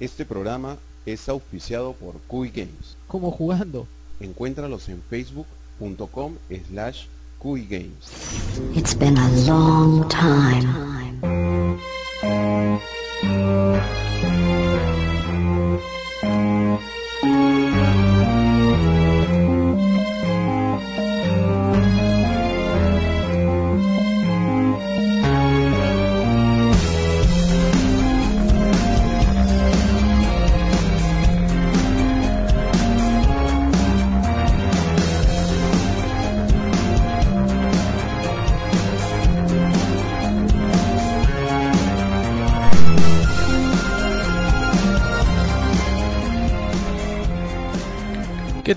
Este programa es auspiciado por Cui Games. ¿Cómo jugando? Encuéntralos en facebook.com slash Cui Games. It's been a long time. ¿Qué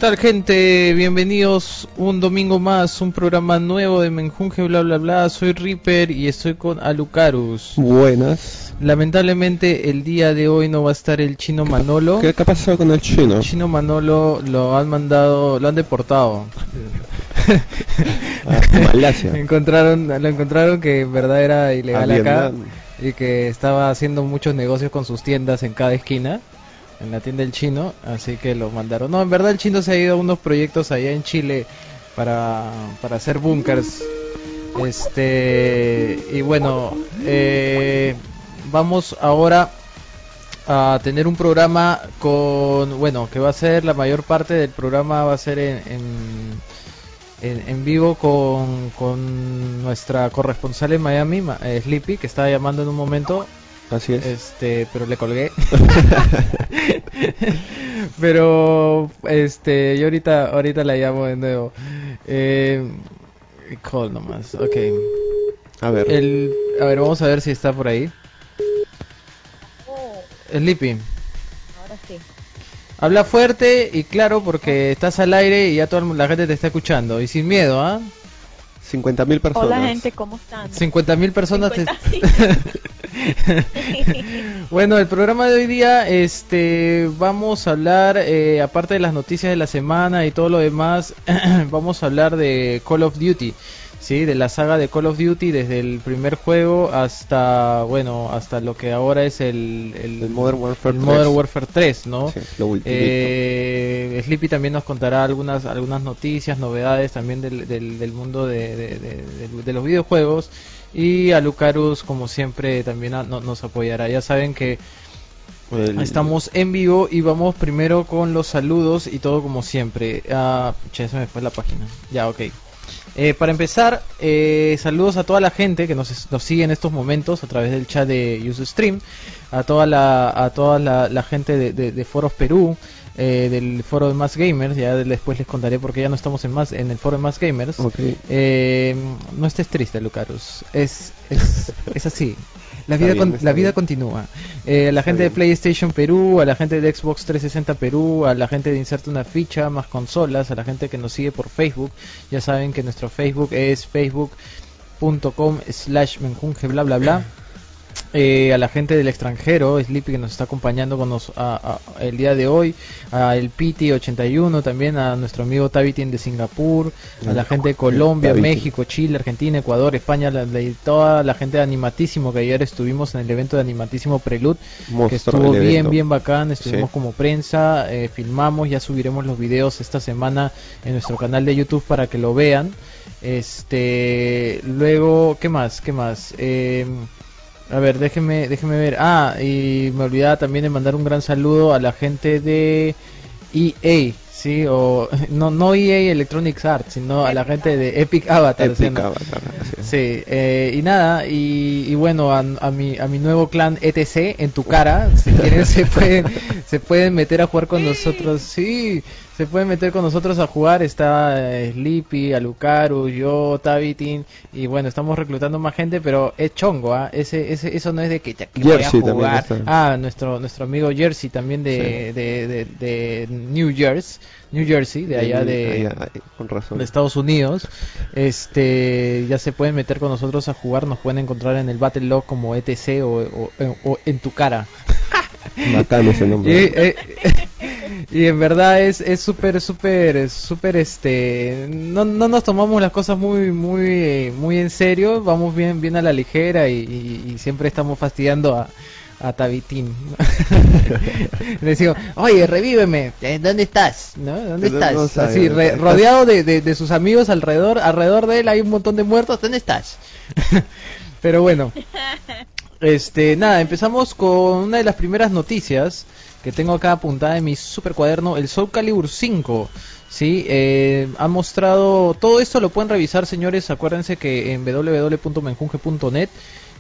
tal gente? Bienvenidos un domingo más, un programa nuevo de Menjunje, bla bla bla. Soy Reaper y estoy con Alucarus. Buenas. Lamentablemente el día de hoy no va a estar el chino Manolo. ¿Qué, qué ha pasado con el chino? El chino Manolo lo han mandado, lo han deportado. A Malasia. encontraron, lo encontraron que en verdad era ilegal A acá y que estaba haciendo muchos negocios con sus tiendas en cada esquina, en la tienda del chino, así que lo mandaron. No, en verdad el chino se ha ido a unos proyectos allá en Chile para, para hacer bunkers. Este, y bueno, eh, vamos ahora a tener un programa con, bueno, que va a ser la mayor parte del programa va a ser en, en, en- vivo con, con nuestra corresponsal en Miami, eh, Sleepy, que estaba llamando en un momento, Así es. este, pero le colgué. pero, este, yo ahorita, ahorita la llamo de nuevo. Eh, call nomás, ok. A ver. El, a ver, vamos a ver si está por ahí. Oh, Sleepy. ahora sí. Habla fuerte y claro porque estás al aire y ya toda la gente te está escuchando. Y sin miedo, ¿ah? 50.000 personas. Hola gente, ¿cómo están? 50.000 personas. te- 50, bueno, el programa de hoy día, este, vamos a hablar, eh, aparte de las noticias de la semana y todo lo demás, vamos a hablar de Call of Duty, sí, de la saga de Call of Duty desde el primer juego hasta, bueno, hasta lo que ahora es el, el, El Modern Warfare el 3. Modern Warfare 3, ¿no? Sí, lo. Eh, Sleepy también nos contará algunas algunas noticias, novedades también del, del, del mundo de, de- de- de- de los videojuegos y a Lucarus como siempre también a- no- nos apoyará. Ya saben que estamos en vivo y vamos primero con los saludos y todo como siempre. Ah, pucha, se me fue la página. Ya, ok. Eh, para empezar, eh, saludos a toda la gente que nos, nos sigue en estos momentos a través del chat de Usestream, a toda la, a toda la, la gente de, de- de Foros Perú, eh, del foro de Más Gamers, ya después les contaré porque ya no estamos en más en el foro de Más Gamers. Ok. Eh, no estés triste, Lucarus. Es, es, es así. La vida, bien, con- la vida continúa. Eh, a la gente de. PlayStation Perú, a la gente de Xbox 360 Perú, a la gente de Inserta una ficha, más consolas, a la gente que nos sigue por Facebook. Ya saben que nuestro Facebook es facebook.com slash menjunje bla bla bla. Eh, a la gente del extranjero, Sleepy que nos está acompañando con nos, a- a- el día de hoy, a el Piti81 también, a nuestro amigo Tavitin de Singapur, a la gente de Colombia, Tavitin. México, Chile, Argentina, Ecuador, España, la- toda la gente de Animatísimo que ayer estuvimos en el evento de Animatísimo Prelude, que estuvo bien, evento. bien bacán, estuvimos Sí. como prensa, eh, filmamos, ya subiremos los videos esta semana en nuestro canal de YouTube para que lo vean. Este, luego, ¿qué más? ¿Qué más? Eh, a ver, déjeme, déjeme ver. Ah, y me olvidaba también de mandar un gran saludo a la gente de EA, sí, o no, no EA Electronics Arts, sino a la gente de Epic Avatar. ¿sí? Epic. Avatar, es. Sí, eh, y nada, y, y bueno, a, a mi, a mi nuevo clan ETC, en tu cara, si quieren se pueden, se pueden meter a jugar con nosotros, sí, se pueden meter con nosotros a jugar, está eh, Sleepy, Alucaru, yo, Tavitin, y bueno, estamos reclutando más gente, pero es chongo, ¿ah? Ese, ese, eso no es de que te que voy a jugar. Ah, nuestro, nuestro amigo Jersey también de, de, de, de New Jersey, New Jersey, de allá de, Allá, ahí, con razón. de Estados Unidos. Este, ya se pueden meter con nosotros a jugar, nos pueden encontrar en el Battle Log como ETC o, o- o en tu cara. Bacán ese Y, nombre. eh, y en verdad es es súper súper súper este no, no nos tomamos las cosas muy muy muy en serio, vamos bien bien a la ligera y, y- y siempre estamos fastidiando a a Tabitín. Le digo, oye, revíveme, Eh, ¿dónde estás? ¿No? ¿Dónde No- estás? no sabe, Así, re- rodeado de, de- de sus amigos alrededor, alrededor de él hay un montón de muertos, ¿dónde estás? Pero bueno, este, nada, empezamos con una de las primeras noticias que tengo acá apuntada en mi super cuaderno, el Soul Calibur 5. Sí, eh, ha mostrado todo esto lo pueden revisar, señores. Acuérdense que en www.menjunge.net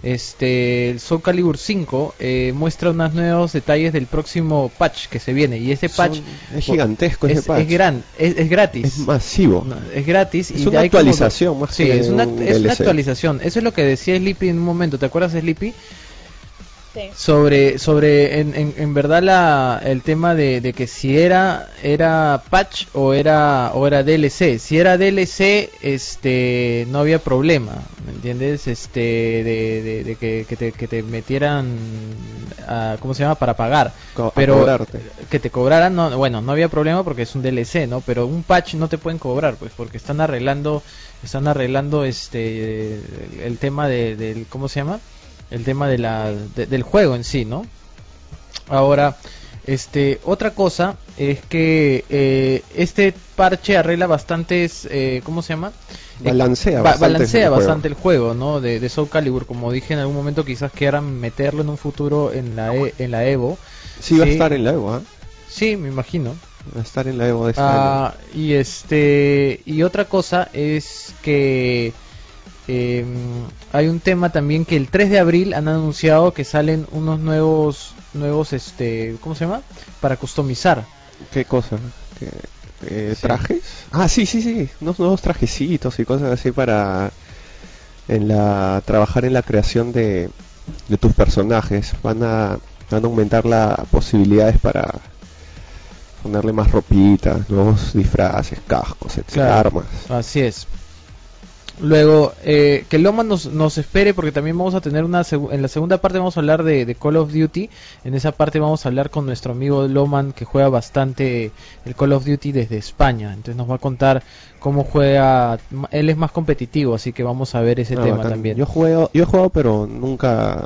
este el Soul Calibur 5 eh, muestra unos nuevos detalles del próximo patch que se viene y ese patch Son- es gigantesco es, ese patch. es gran, es, es gratis. Es masivo. No, es gratis Es y una como- actualización más sí, que es una, un es una actualización. Eso es lo que decía Sleepy en un momento. ¿Te acuerdas, Sleepy? Sí. sobre sobre en, en, en verdad la el tema de, de que si era era patch o era o era DLC si era DLC este no había problema ¿me entiendes este de, de, de que, que te, que te metieran a, cómo se llama para pagar. Co- pero cobrarte. que te cobraran no bueno no había problema porque es un DLC no pero un patch no te pueden cobrar pues porque están arreglando están arreglando este el, el tema de, del cómo se llama el tema de la de- del juego en sí no ahora este otra cosa es que eh, este parche arregla bastantes eh, cómo se llama Balancea Ba- bastante balancea el juego. bastante el juego no de, de Soul Calibur como dije en algún momento quizás quieran meterlo en un futuro en la E- en la Evo. Sí, va a estar en la Evo, ¿ah? sí me imagino. Va a estar en la Evo de este Ah, y este y otra cosa es que eh, hay un tema también que el 3 de abril han anunciado que salen unos nuevos nuevos este cómo se llama para customizar. ¿Qué cosa? ¿Qué, eh, Sí. ¿Trajes? Ah, sí, sí, sí. Unos nuevos trajecitos y cosas así para en la trabajar en la creación de, de tus personajes. Van a, van a aumentar las posibilidades para ponerle más ropitas, nuevos disfraces, cascos, etc. Claro. armas. Así es. Luego, eh, que Loma nos, nos espere porque también vamos a tener una... En la segunda parte vamos a hablar de, de Call of Duty. En esa parte vamos a hablar con nuestro amigo Loman que juega bastante el Call of Duty desde España. Entonces nos va a contar cómo juega... Él es más competitivo, así que vamos a ver ese Ah, tema bacán. también. Yo juego, yo he jugado, pero nunca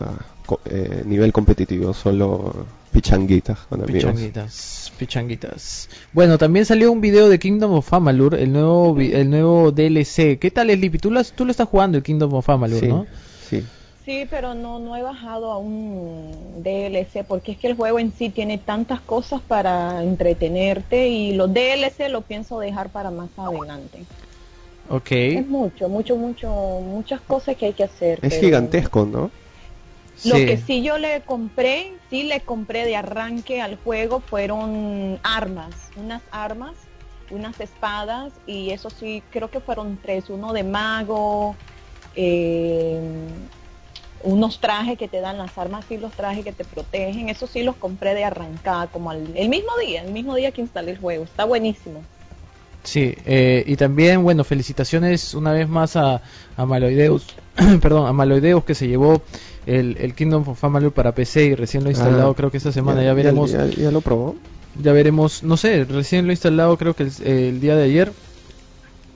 eh, nivel competitivo, solo pichanguitas con amigos. Pichanguitas, pichanguitas. Bueno, también salió un video de Kingdom of Amalur, el nuevo el nuevo DLC. ¿Qué tal, Sleepy? Tú lo, has- tú lo estás jugando, el Kingdom of Amalur, Sí, ¿no? sí. Sí, pero no, no he bajado a un DLC porque es que el juego en sí tiene tantas cosas para entretenerte y los DLC lo pienso dejar para más adelante. Ok. Es mucho, mucho, mucho, muchas cosas que hay que hacer. Es pero gigantesco, ¿no? Lo que sí yo le compré, sí le compré de arranque al juego fueron armas, unas armas, unas espadas y eso sí creo que fueron tres, uno de mago, eh, unos trajes que te dan las armas y los trajes que te protegen, eso sí los compré de arrancada como al- el mismo día, el mismo día que instalé el juego, está buenísimo. Sí, eh, y también, bueno, felicitaciones una vez más a, a Maloideus, perdón, a Maloideus que se llevó el, el Kingdom of Amalur para PC y recién lo ha instalado, Ah, creo que esta semana ya, veremos, ya, Ya, ya lo probó. veremos, no sé, recién lo ha instalado creo que el, el día de ayer,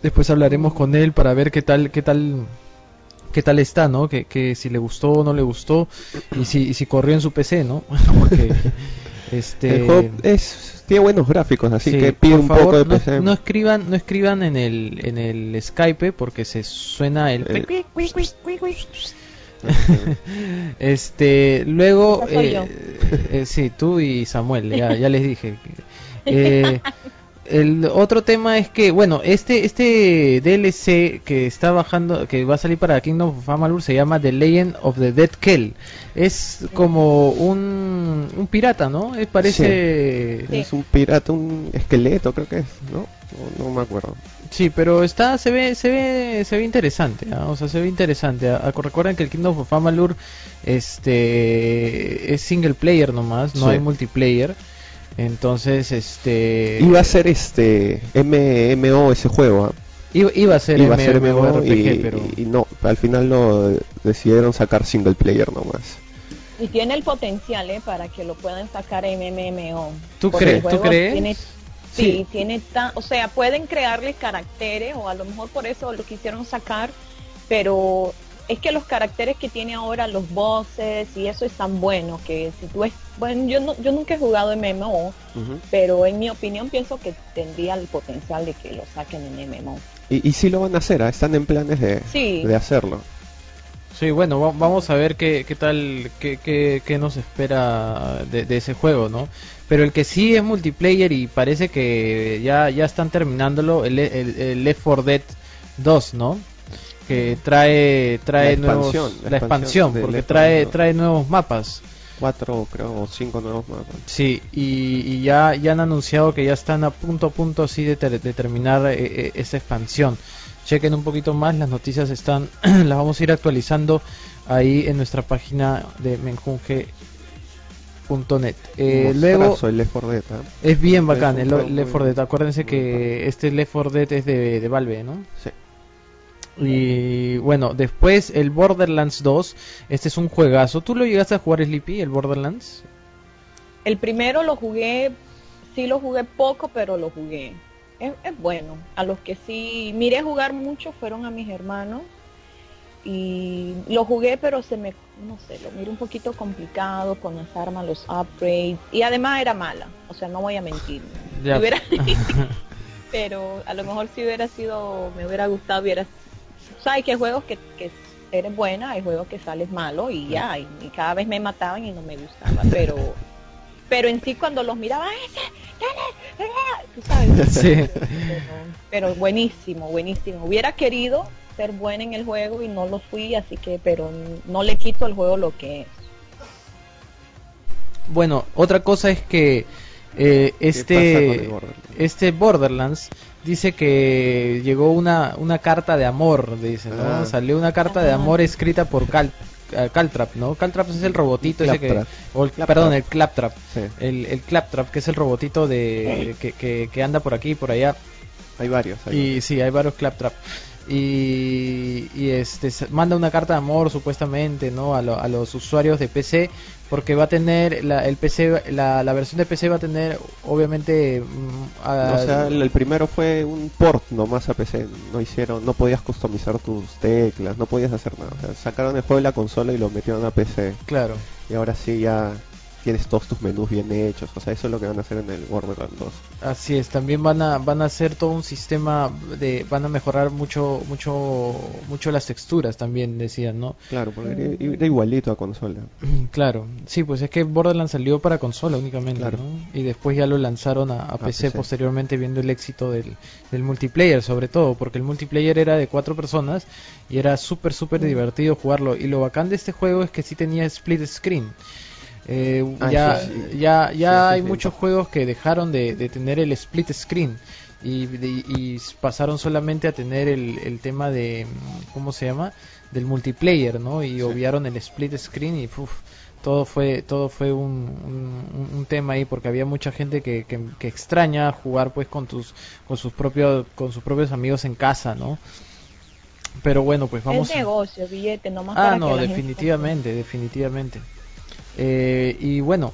después hablaremos con él para ver qué tal, qué tal, qué tal está, ¿no? Que, que si le gustó o no le gustó y si, y si corrió en su PC, ¿no? Porque, este... El juego es, tiene buenos gráficos, así Sí, que pide un favor, poco de no, PC. no escriban, no escriban en el en el Skype porque se suena el El- este luego eh, yo. eh, sí tú y Samuel ya, ya les dije Eh, el otro tema es que bueno este este DLC que está bajando que va a salir para Kingdom of Amalur se llama The Legend of the Dead Kell es como un un pirata no Es- parece Sí. Es un pirata, un esqueleto, creo que es, ¿no? No, no me acuerdo. Sí, pero está se ve se ve se ve interesante, ¿ah? o sea, se ve interesante. Recuerden que el Kingdom of Amalur este es single player nomás, no Sí. hay multiplayer. Entonces, este Iba a ser este MMO ese juego, ¿ah? iba, iba a ser Iba a ser MMO y, pero y no, al final lo decidieron sacar single player nomás. Y tiene el potencial ¿eh? para que lo puedan sacar en MMO. ¿Tú crees? el ¿Tú juego crees? tiene- Sí. sí, tiene tan, o sea, pueden crearle caracteres o a lo mejor por eso lo quisieron sacar, pero es que los caracteres que tiene ahora los bosses y eso es tan bueno que si tú bueno yo no, yo nunca he jugado MMO pero en mi opinión pienso que tendría el potencial de que lo saquen en MMO Y, y sí lo van a hacer, ¿ah? están en planes de, Sí. de hacerlo. Sí, bueno, va- vamos a ver qué, qué tal, qué, qué, qué nos espera de, de ese juego, ¿no? Pero el que sí es multiplayer y parece que ya, ya están terminándolo, el, el, el Left 4 Dead 2, ¿no? Que trae, trae La nuevos, expansión, la la expansión expansión, porque Left 4 trae, Dead 2. trae nuevos mapas. Cuatro, creo, o cinco nuevos mapas. Sí, y, y ya, ya han anunciado que ya están a punto a punto así de, ter- de terminar eh, eh, esta expansión. Chequen un poquito más, las noticias están, las vamos a ir actualizando ahí en nuestra página de menjunge.net. Eh, luego el Left 4 Dead, ¿ah? es bien bacán el juego Left 4 muy- Dead. Acuérdense que este Left 4 Dead es de, de Valve, ¿no? Sí. Y bueno, después el Borderlands 2. Este es un juegazo. ¿Tú lo llegaste a jugar, Sleepy, el Borderlands? el primero lo jugué sí lo jugué poco pero lo jugué es, es bueno a los que sí miré jugar mucho fueron a mis hermanos y lo jugué pero se me no sé lo miré un poquito complicado con las armas los upgrades y además era mala o sea no voy a mentir Ya. Si hubiera- pero a lo mejor si hubiera sido me hubiera gustado hubiera sabes que hay juegos que, que eres buena hay juegos que sales malo y ya y, y cada vez me mataban y no me gustaba pero pero en sí cuando los miraba ese dale, dale", tú sabes. Sí. pero, pero buenísimo buenísimo. Hubiera querido ser buena en el juego y no lo fui así que pero no le quito al juego lo que es. Bueno, otra cosa es que eh, el este, Borderlands? este Borderlands dice que llegó una, una carta de amor, dice, ¿no? Ah. Salió una carta de amor escrita por Cal, eh, Caltrap, ¿no? Caltrap es el robotito ese que... O el-. Perdón, el Claptrap. Sí. El, el Claptrap, que es el robotito de que, que, que anda por aquí y por allá. Hay varios. hay Y sí, hay varios claptrap. Y, y este manda una carta de amor supuestamente, ¿no? A, lo- a los usuarios de PC porque va a tener la, el PC, la, la versión de PC va a tener obviamente mm, a- O sea, el, el primero fue un port nomás a PC. No hicieron, no podías customizar tus teclas, no podías hacer nada. O sea, sacaron el juego de la consola y lo metieron a PC. claro. Y ahora sí ya tienes todos tus menús bien hechos. O sea, eso es lo que van a hacer en el Borderlands 2. Así es, también van a van a hacer todo un sistema de van a mejorar mucho mucho mucho las texturas también decían, ¿no? Claro, porque era, igualito a consola. Claro, sí, pues es que Borderlands salió para consola únicamente, Claro. ¿no? Y después ya lo lanzaron a, a PC, PC. posteriormente viendo el éxito del, del multiplayer, sobre todo, porque el multiplayer era de cuatro personas y era súper, súper divertido jugarlo. Y lo bacán de este juego es que sí tenía split screen. Eh, Ah, ya, sí, sí. ya, ya Sí, sí, hay sí. muchos juegos que dejaron de, de tener el split screen y, de- y pasaron solamente a tener el, el tema de, mm, ¿cómo se llama? Del multiplayer, ¿no? Y obviaron el split screen y uf, todo fue todo fue un, un, un tema ahí porque había mucha gente que, que, que extraña jugar pues con tus con sus propios con sus propios amigos en casa, ¿no? Pero bueno, pues vamos es negocio billete nomás Ah, para no, que la gente definitivamente, definitivamente. Eh, y bueno,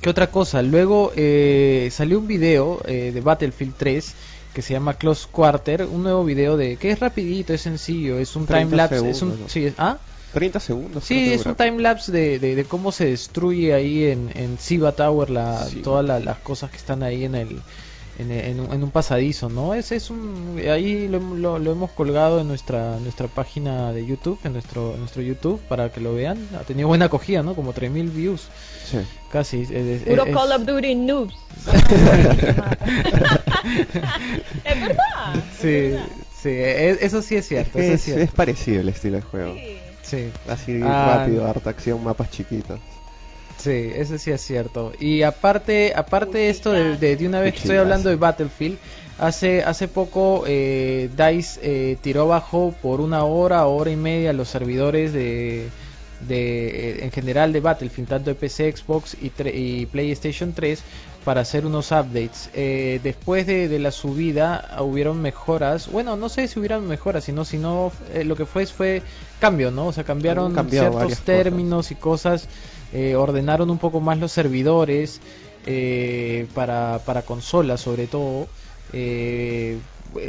¿qué otra cosa? Luego eh, salió un video eh, de Battlefield 3 que se llama Close Quarter, un nuevo video de que es rapidito, es sencillo, es un 30 time lapse, es un segundos, ¿no? sí, es- ah, 30 segundos. sí, es un time lapse de, de, de cómo se destruye ahí en en Siva Tower la Sí. todas la- las cosas que están ahí en el en, en un, en un pasadizo, ¿no? Ese es un ahí lo, lo- lo hemos colgado en nuestra nuestra página de YouTube, en nuestro en nuestro YouTube para que lo vean. Ha tenido buena acogida, ¿no? Como 3000 views, Sí. casi. es- Puro es- Call of Duty noobs. es verdad. Sí, es verdad. sí, es- eso sí es cierto, es Es, cierto. es parecido el estilo de juego. Sí. Sí. Así Ah, rápido, harta acción, mapas chiquitos. Sí, eso sí es cierto. Y aparte, aparte de esto de, de, de una vez que estoy hablando de Battlefield, hace hace poco eh, Dice eh, tiró abajo por una hora, hora y media los servidores de de eh, en general de Battlefield, tanto de PC, Xbox y, PlayStation 3 para hacer unos updates. Eh, después de, de la subida hubieron mejoras. Bueno, no sé si hubieran mejoras, sino sino eh, lo que fue fue cambio, ¿no? O sea, cambiaron ciertos cosas. términos y cosas, eh, ordenaron un poco más los servidores eh, para, para consolas sobre todo. Eh,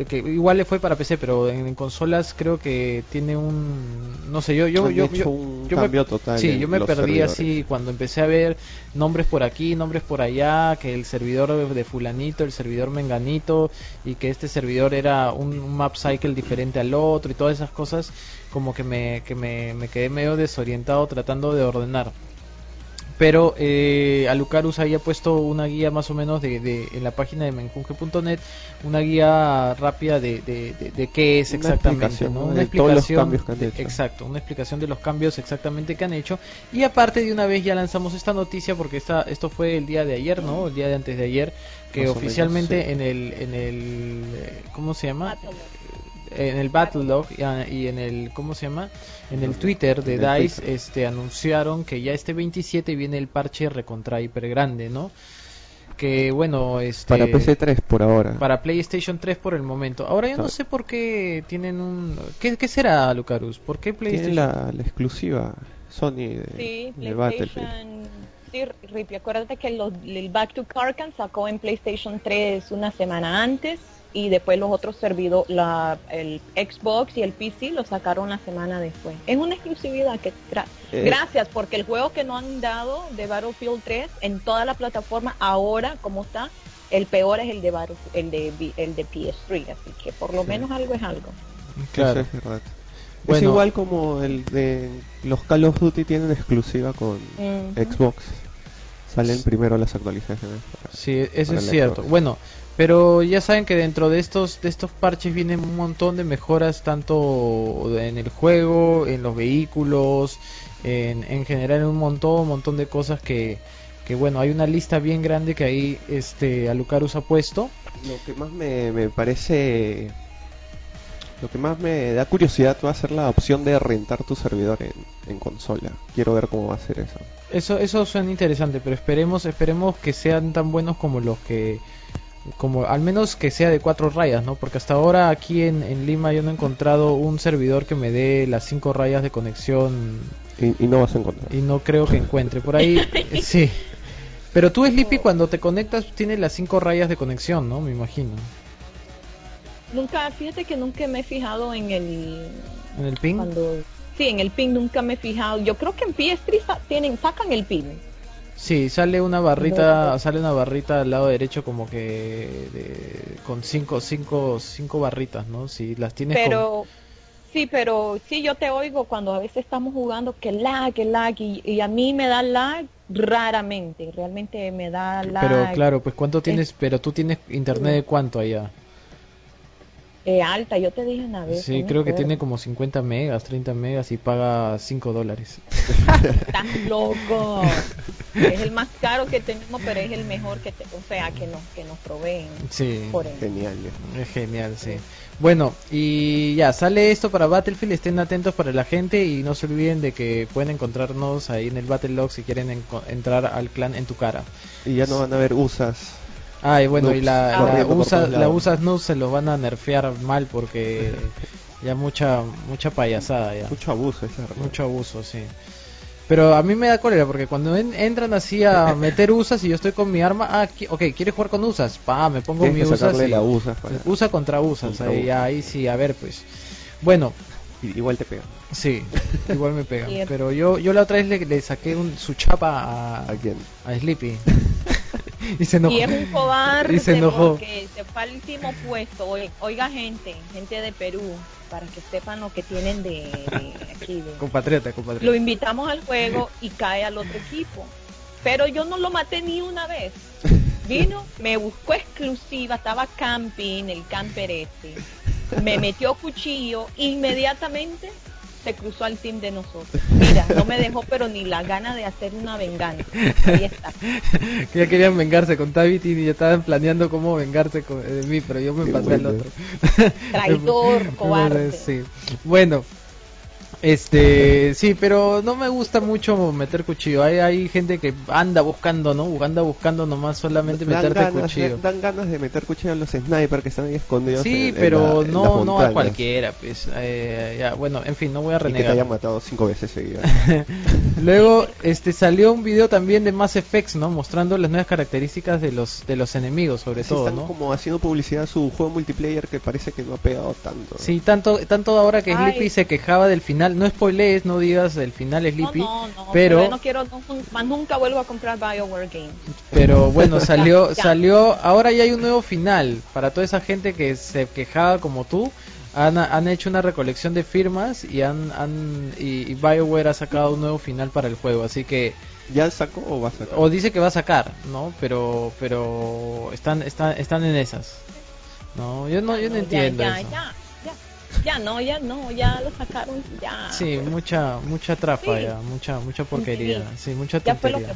que igual le fue para PC, pero en, en consolas creo que tiene un no sé, yo yo yo, yo- un yo me- total Sí, yo me perdí servidores. así cuando empecé a ver nombres por aquí, nombres por allá, que el servidor de fulanito, el servidor menganito y que este servidor era un, un map cycle diferente al otro y todas esas cosas como que me que me, me quedé medio desorientado tratando de ordenar pero eh, Alucarus había puesto una guía más o menos de, de- en la página de menjunge.net una guía rápida de, de, de- de qué es Una exactamente explicación, ¿no? una de todos los explicación cambios que han de- hecho. exacto una explicación de los cambios exactamente que han hecho y aparte de una vez ya lanzamos esta noticia porque esta, esto fue el día de ayer no el día de antes de ayer que Más o menos, oficialmente sí. en el en el eh, cómo se llama. En el Battlelog y en el ¿cómo se llama? En el Twitter de el DICE Twitter. este anunciaron que ya este 27 viene el parche recontra hiper grande, ¿no? Que bueno, este Para PC3 por ahora. para PlayStation 3 por el momento. Ahora yo no sé por qué tienen un ¿Qué, qué será, Lucarus? ¿Por qué Tiene PlayStation? la, la exclusiva Sony de, Sí, de Battlefield. Sí, Rippy, acuérdate que los- el Back to Karkan sacó en PlayStation 3 una semana antes y después los otros servidores, la, el Xbox y el PC lo sacaron la semana después. Es una exclusividad que tra- Eh. gracias porque el juego que no han dado de Battlefield 3 en toda la plataforma ahora como está el peor es el de Battlefield, el de el de PS3, así que por lo Sí. menos algo es algo. Claro. Es verdad. Bueno. Es igual como el de los Call of Duty tienen exclusiva con. Xbox. Salen primero las actualizaciones. Sí, eso es cierto. Bueno, pero ya saben que dentro de estos de estos parches vienen un montón de mejoras tanto en el juego, en los vehículos, en, en general en un montón, un montón de cosas que que bueno, hay una lista bien grande que ahí este Alucarus ha puesto. Lo que más me, me parece. Lo que más me da curiosidad va a ser la opción de rentar tu servidor en, en consola. Quiero ver cómo va a ser eso. Eso eso suena interesante, pero esperemos esperemos que sean tan buenos como los que como al menos que sea de cuatro rayas, ¿no? Porque hasta ahora aquí en, en Lima yo no he encontrado un servidor que me dé las cinco rayas de conexión Y, y no vas a encontrar. y no creo que encuentre por ahí sí pero tú Sleepy cuando te conectas tienes las cinco rayas de conexión no me imagino Nunca, fíjate que nunca me he fijado en el en el ping cuando sí en el pin nunca me he fijado. Yo creo que en PS3 sa- tienen sacan el pin sí sale una barrita No. sale una barrita al lado derecho como que de- con cinco cinco cinco barritas no si las tienes con- pero sí pero sí yo te oigo cuando a veces estamos jugando que lag que lag y, y a mí me da lag raramente realmente me da lag. pero claro pues cuánto tienes pero tú tienes internet de cuánto allá eh, alta yo te dije una vez sí no creo que tiene como 50 megas 30 megas y paga 5 dólares estás loco es el más caro que tenemos pero es el mejor que te, o sea que nos que nos proveen sí por. Genial. Es genial, sí. Bueno, y ya, sale esto para Battlefield, estén atentos para la gente y no se olviden de que pueden encontrarnos ahí en el Battle Log si quieren entrar al clan en tu cara. Y ya no van a haber usas. Ah, y bueno, y la, la USA, la. USA Snooze se los van a nerfear mal porque ya mucha mucha payasada ya. Mucho abuso, verdad. Mucho abuso, sí. Pero a mí me da cólera porque cuando en- entran así a meter usas y yo estoy con mi arma, ah, qui- ok, ¿quieres jugar con usas? Pa, me pongo Tienes mi que usas y- la usas para- USA contra usas, Contra ahí, usas. ahí sí, a ver pues. Bueno, Igual te pega. sí, igual me. Cierto. Pero yo yo la otra vez le, le saqué un, su chapa a, ¿A quién? a Sleepy. y se enojó. Y es un cobarde Y se enojó. porque se fue al último puesto. Oi- Oiga, gente, gente de Perú, para que sepan lo que tienen de, de aquí. de- Compatriota, Lo compatriota. invitamos al juego y cae al otro equipo. Pero yo no lo maté ni una vez. Vino, me buscó exclusiva, estaba camping, el camper este. Me metió cuchillo, inmediatamente se cruzó al team de nosotros. Mira, no me dejó pero ni la gana de hacer una venganza. Ahí está. Que ya querían vengarse con Tabit y ya estaban planeando cómo vengarse con- de mí, pero yo me Qué pasé al otro. Traidor, cobarde. Sí. Bueno, Este, sí, pero no me gusta mucho meter cuchillo. Hay, hay gente que anda buscando, ¿no? Anda buscando nomás solamente Dan meterte ganas, cuchillo. dan ganas de meter cuchillo a los snipers que están ahí escondidos. Sí, en- en pero la- en no, las no a cualquiera, pues. Eh, ya, bueno, en fin, no voy a Y que te renegar. hayan matado cinco veces seguidas. Luego, este, salió un video también de Mass Effect, ¿no? Mostrando las nuevas características de los, de los enemigos, sobre Sí, todo, están ¿no? como haciendo publicidad a su juego multiplayer que parece que no ha pegado tanto. Sí, tanto, tanto ahora que Ay. Sleepy se quejaba del final, no spoilees, no digas el final Sleepy, No, no, no, pero, yo no quiero, no, más nunca vuelvo a comprar BioWare Games. pero bueno, salió, Ya. salió, ahora ya hay un nuevo final, para toda esa gente que se quejaba como tú, han, han hecho una recolección de firmas y han, han y, y BioWare ha sacado un nuevo final para el juego, así que ¿Ya sacó o va a sacar? o dice que va a sacar, ¿no? Pero pero están están están en esas. No, yo no yo no ya, entiendo ya, eso. Ya, no, ya no, ya lo sacaron, ya. Sí, mucha mucha trafa Sí. ya, mucha mucha porquería, sí, mucha tontería. que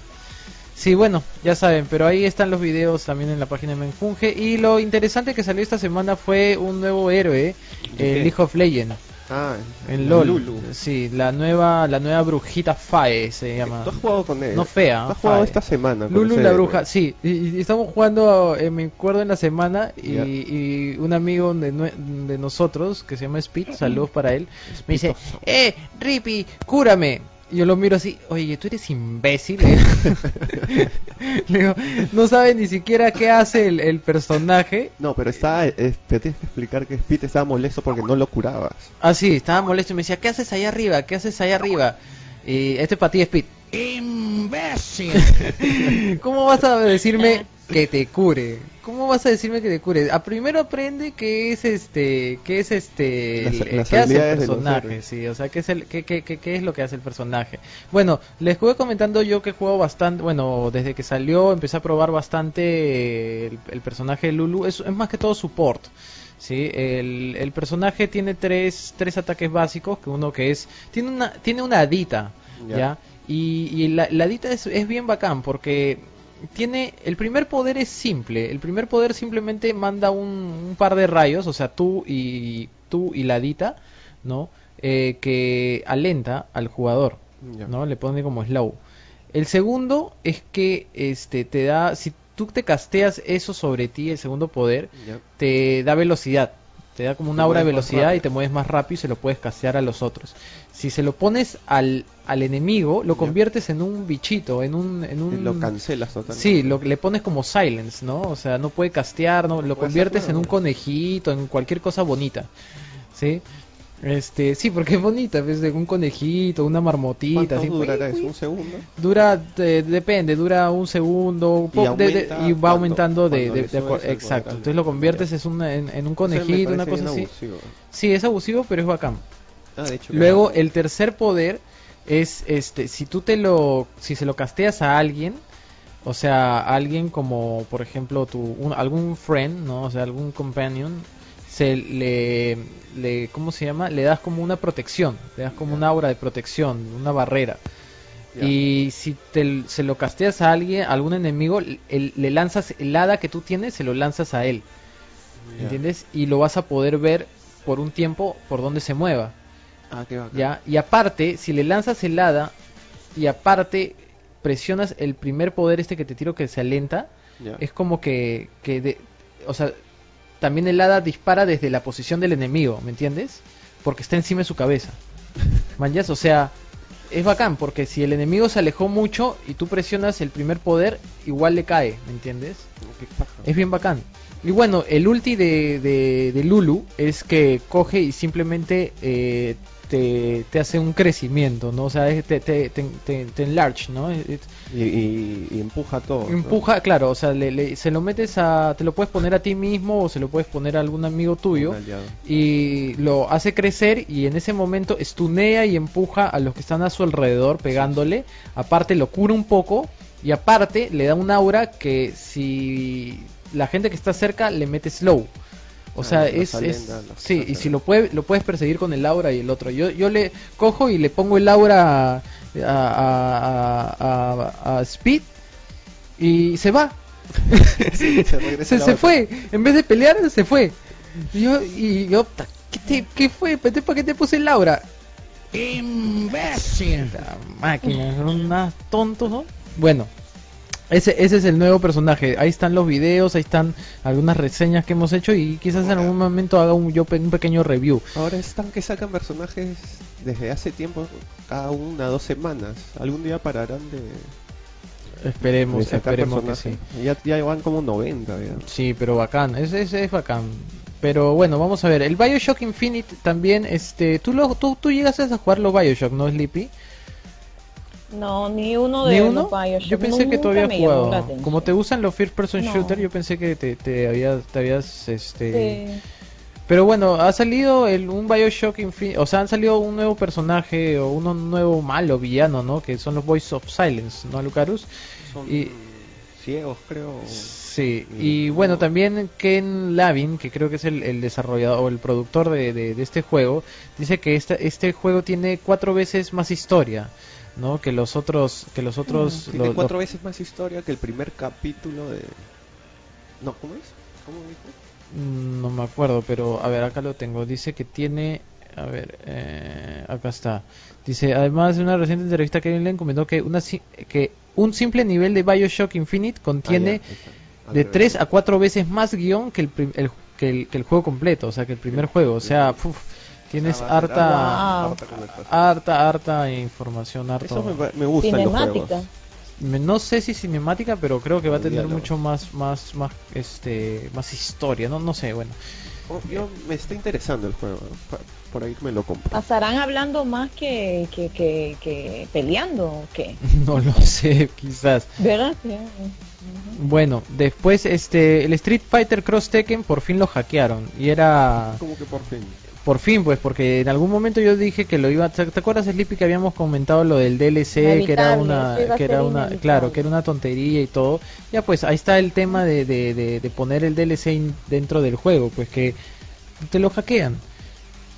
Sí, bueno, ya saben, pero ahí están los videos también en la página de Menfunge y lo interesante que salió esta semana fue un nuevo héroe, ¿De el qué? League of Legends, Ah, en LoL. Lulu. Sí, la nueva la nueva brujita Fae se llama. ¿Tú has jugado con él? No fea, ¿Tú has jugado Fae. esta semana? con Lulu ese la bruja, sí, y, y estamos jugando, eh, me acuerdo en la semana, y, y un amigo de, de nosotros, que se llama Speed, saludos para él, me dice, eh, Rippy, cúrame. Y yo lo miro así, oye, tú eres imbécil. eh". Le digo, no sabe ni siquiera qué hace el, el personaje. No, pero está, eh, te tienes que explicar que Speed estaba molesto porque no lo curabas. Ah, sí, estaba molesto y me decía, ¿qué haces allá arriba? ¿Qué haces allá arriba? Y este para ti, Speed. ¡Imbécil! ¿Cómo vas a decirme que te cure? ¿Cómo vas a decirme que te cure? A primero aprende qué es este, qué es este, Las- el- las qué hace el personaje, sí, o sea, qué es el, es lo que hace el personaje. Bueno, les estuve comentando yo que juego bastante, bueno, desde que salió empecé a probar bastante el, el personaje de Lulu, es, es más que todo support. Sí, el, el personaje tiene tres, tres ataques básicos, que uno que es, tiene una, tiene una hadita, Ya. ¿ya? Y, y la, la es, es bien bacán porque tiene, el primer poder es simple, el primer poder simplemente manda un, un par de rayos, o sea, tú y, tú y la hadita, ¿no? Eh, que alenta al jugador. ¿no? Le pone como slow. El segundo es que este te da, si tú te casteas eso sobre ti, el segundo poder, te da velocidad. Te da como una aura de velocidad y te mueves más rápido y se lo puedes castear a los otros. Si se lo pones al, al enemigo, lo conviertes en un bichito, en un... En un lo cancelas totalmente. Sí, lo, le pones como silence, ¿no? O sea, no puede castear, no, lo conviertes en un conejito, en cualquier cosa bonita. ¿Sí? Este, sí, porque es bonita, ves de un conejito, una marmotita, ¿Cuánto así. durará eso? ¿Un segundo? Dura, de- depende, dura un segundo un Y de- de- y va cuando- aumentando de, exacto. Entonces lo conviertes es un- en, en un conejito, una cosa así. abusivo. Sí, es abusivo, pero es bacán. Ah, de hecho. Luego claro. el tercer poder es este, si tú te lo, si se lo casteas a alguien, o sea, a alguien como, por ejemplo, tu, un- algún friend, ¿no? O sea, algún companion, se le, le, ¿cómo se llama? Le das como una protección, le das como una aura de protección, una barrera. Y si te, se lo casteas a alguien, a algún enemigo, el- le lanzas el hada que tú tienes, se lo lanzas a él. ¿Entiendes? Y lo vas a poder ver por un tiempo por donde se mueva. Ah, qué. ¿ya? Y aparte, si le lanzas el hada y aparte presionas el primer poder este que te tiro que se alenta, es como que, que de, o sea, también el hada dispara desde la posición del enemigo, ¿me entiendes? Porque está encima de su cabeza. Manjas, o sea, es bacán porque si el enemigo se alejó mucho y tú presionas el primer poder, igual le cae, ¿me entiendes? Paja. Es bien bacán. Y bueno, el ulti de, de, de Lulu es que coge y simplemente eh, te, te hace un crecimiento, ¿no? O sea, es- te, te, te, enlarge, ¿no? Es- Y, y- y empuja todo. ¿no? Empuja, claro, o sea, le, le- se lo metes a... Te lo puedes poner a ti mismo o se lo puedes poner a algún amigo tuyo. Y lo hace crecer y en ese momento estunea y empuja a los que están a su alrededor pegándole. Aparte lo cura un poco y aparte le da un aura que si la gente que está cerca le mete slow. O Ah, sea, es, es sí, y si lo puede, lo puedes perseguir con el aura y el otro. Yo, yo le cojo y le pongo el aura a, a, a- a- a Speed y se va. Sí, se se, fue. En vez de pelear, se fue. Y yo, y yo "Ta, ¿qué, te- qué fue? ¿Para qué te puse el aura? ¡Imbécil! La máquina, son unas tontos, ¿no? Bueno, ese, ese es el nuevo personaje. Ahí están los videos, ahí están algunas reseñas que hemos hecho y quizás en algún momento haga un, yo un pequeño review. Ahora están que sacan personajes desde hace tiempo, cada una dos semanas. Algún día pararán de, Esperemos, esperemos que sí. Ya, ya van como 90 ya. Sí, pero bacán, ese, ese es bacán. Pero bueno, vamos a ver. El Bioshock Infinite también, este, tú lo, tú, tú llegaste a jugar los Bioshock, ¿no, Sleepy? No, ni uno de ¿Ni los uno? Bioshock. Yo pensé que jugado. atención. Como te gustan los first person No. shooter, yo pensé que te, te habías, te habías, este... Sí. Pero bueno, ha salido el, un Bioshock Infinite, o sea, han salido un nuevo personaje o uno nuevo malo villano, ¿no? Que son los Voice of Silence, ¿no, Lucarus? Son Y- ciegos, creo. Sí, Y- y bueno, también Ken Lavin, que creo que es el, el desarrollador o el productor de, de- de este juego, dice que este, este juego tiene cuatro veces más historia, ¿no? Que los otros, que los otros, Tiene lo- lo- cuatro veces más historia que el primer capítulo de... No, ¿cómo es? ¿Cómo dijo? Mm, No me acuerdo, pero a ver, acá lo tengo. Dice que tiene. A ver, eh, acá está. Dice, además de una reciente entrevista, Kevin Lane comentó que, una, que un simple nivel de Bioshock Infinite contiene Ah, ya, de revés. 3 a 4 veces más guion que el, el- que el, que el juego completo, o sea, que el primer juego. O sea, puf, tienes Ah, harta, Wow. harta harta, harta información, harto. Eso me, me gusta en los Cinemática. juegos. Me- No sé si cinemática, pero creo que va a tener Diálogo. mucho más, más, más, este, más historia. No, no sé, bueno. Oh, yo me está interesando el juego. Por ahí me lo compro. ¿Pasarán hablando más que, que, que, que peleando o qué? No lo sé, quizás. ¿Verdad? Bueno, después este el Street Fighter Cross Tekken por fin lo hackearon y era Como que por fin. Por fin pues porque en algún momento yo dije que lo iba ¿te, te acuerdas Sleepy que habíamos comentado lo del DLC que era una que era una inevitable. claro, que era una tontería y todo. Ya pues ahí está el tema de, de, de, de poner el DLC in- dentro del juego, pues que te lo hackean.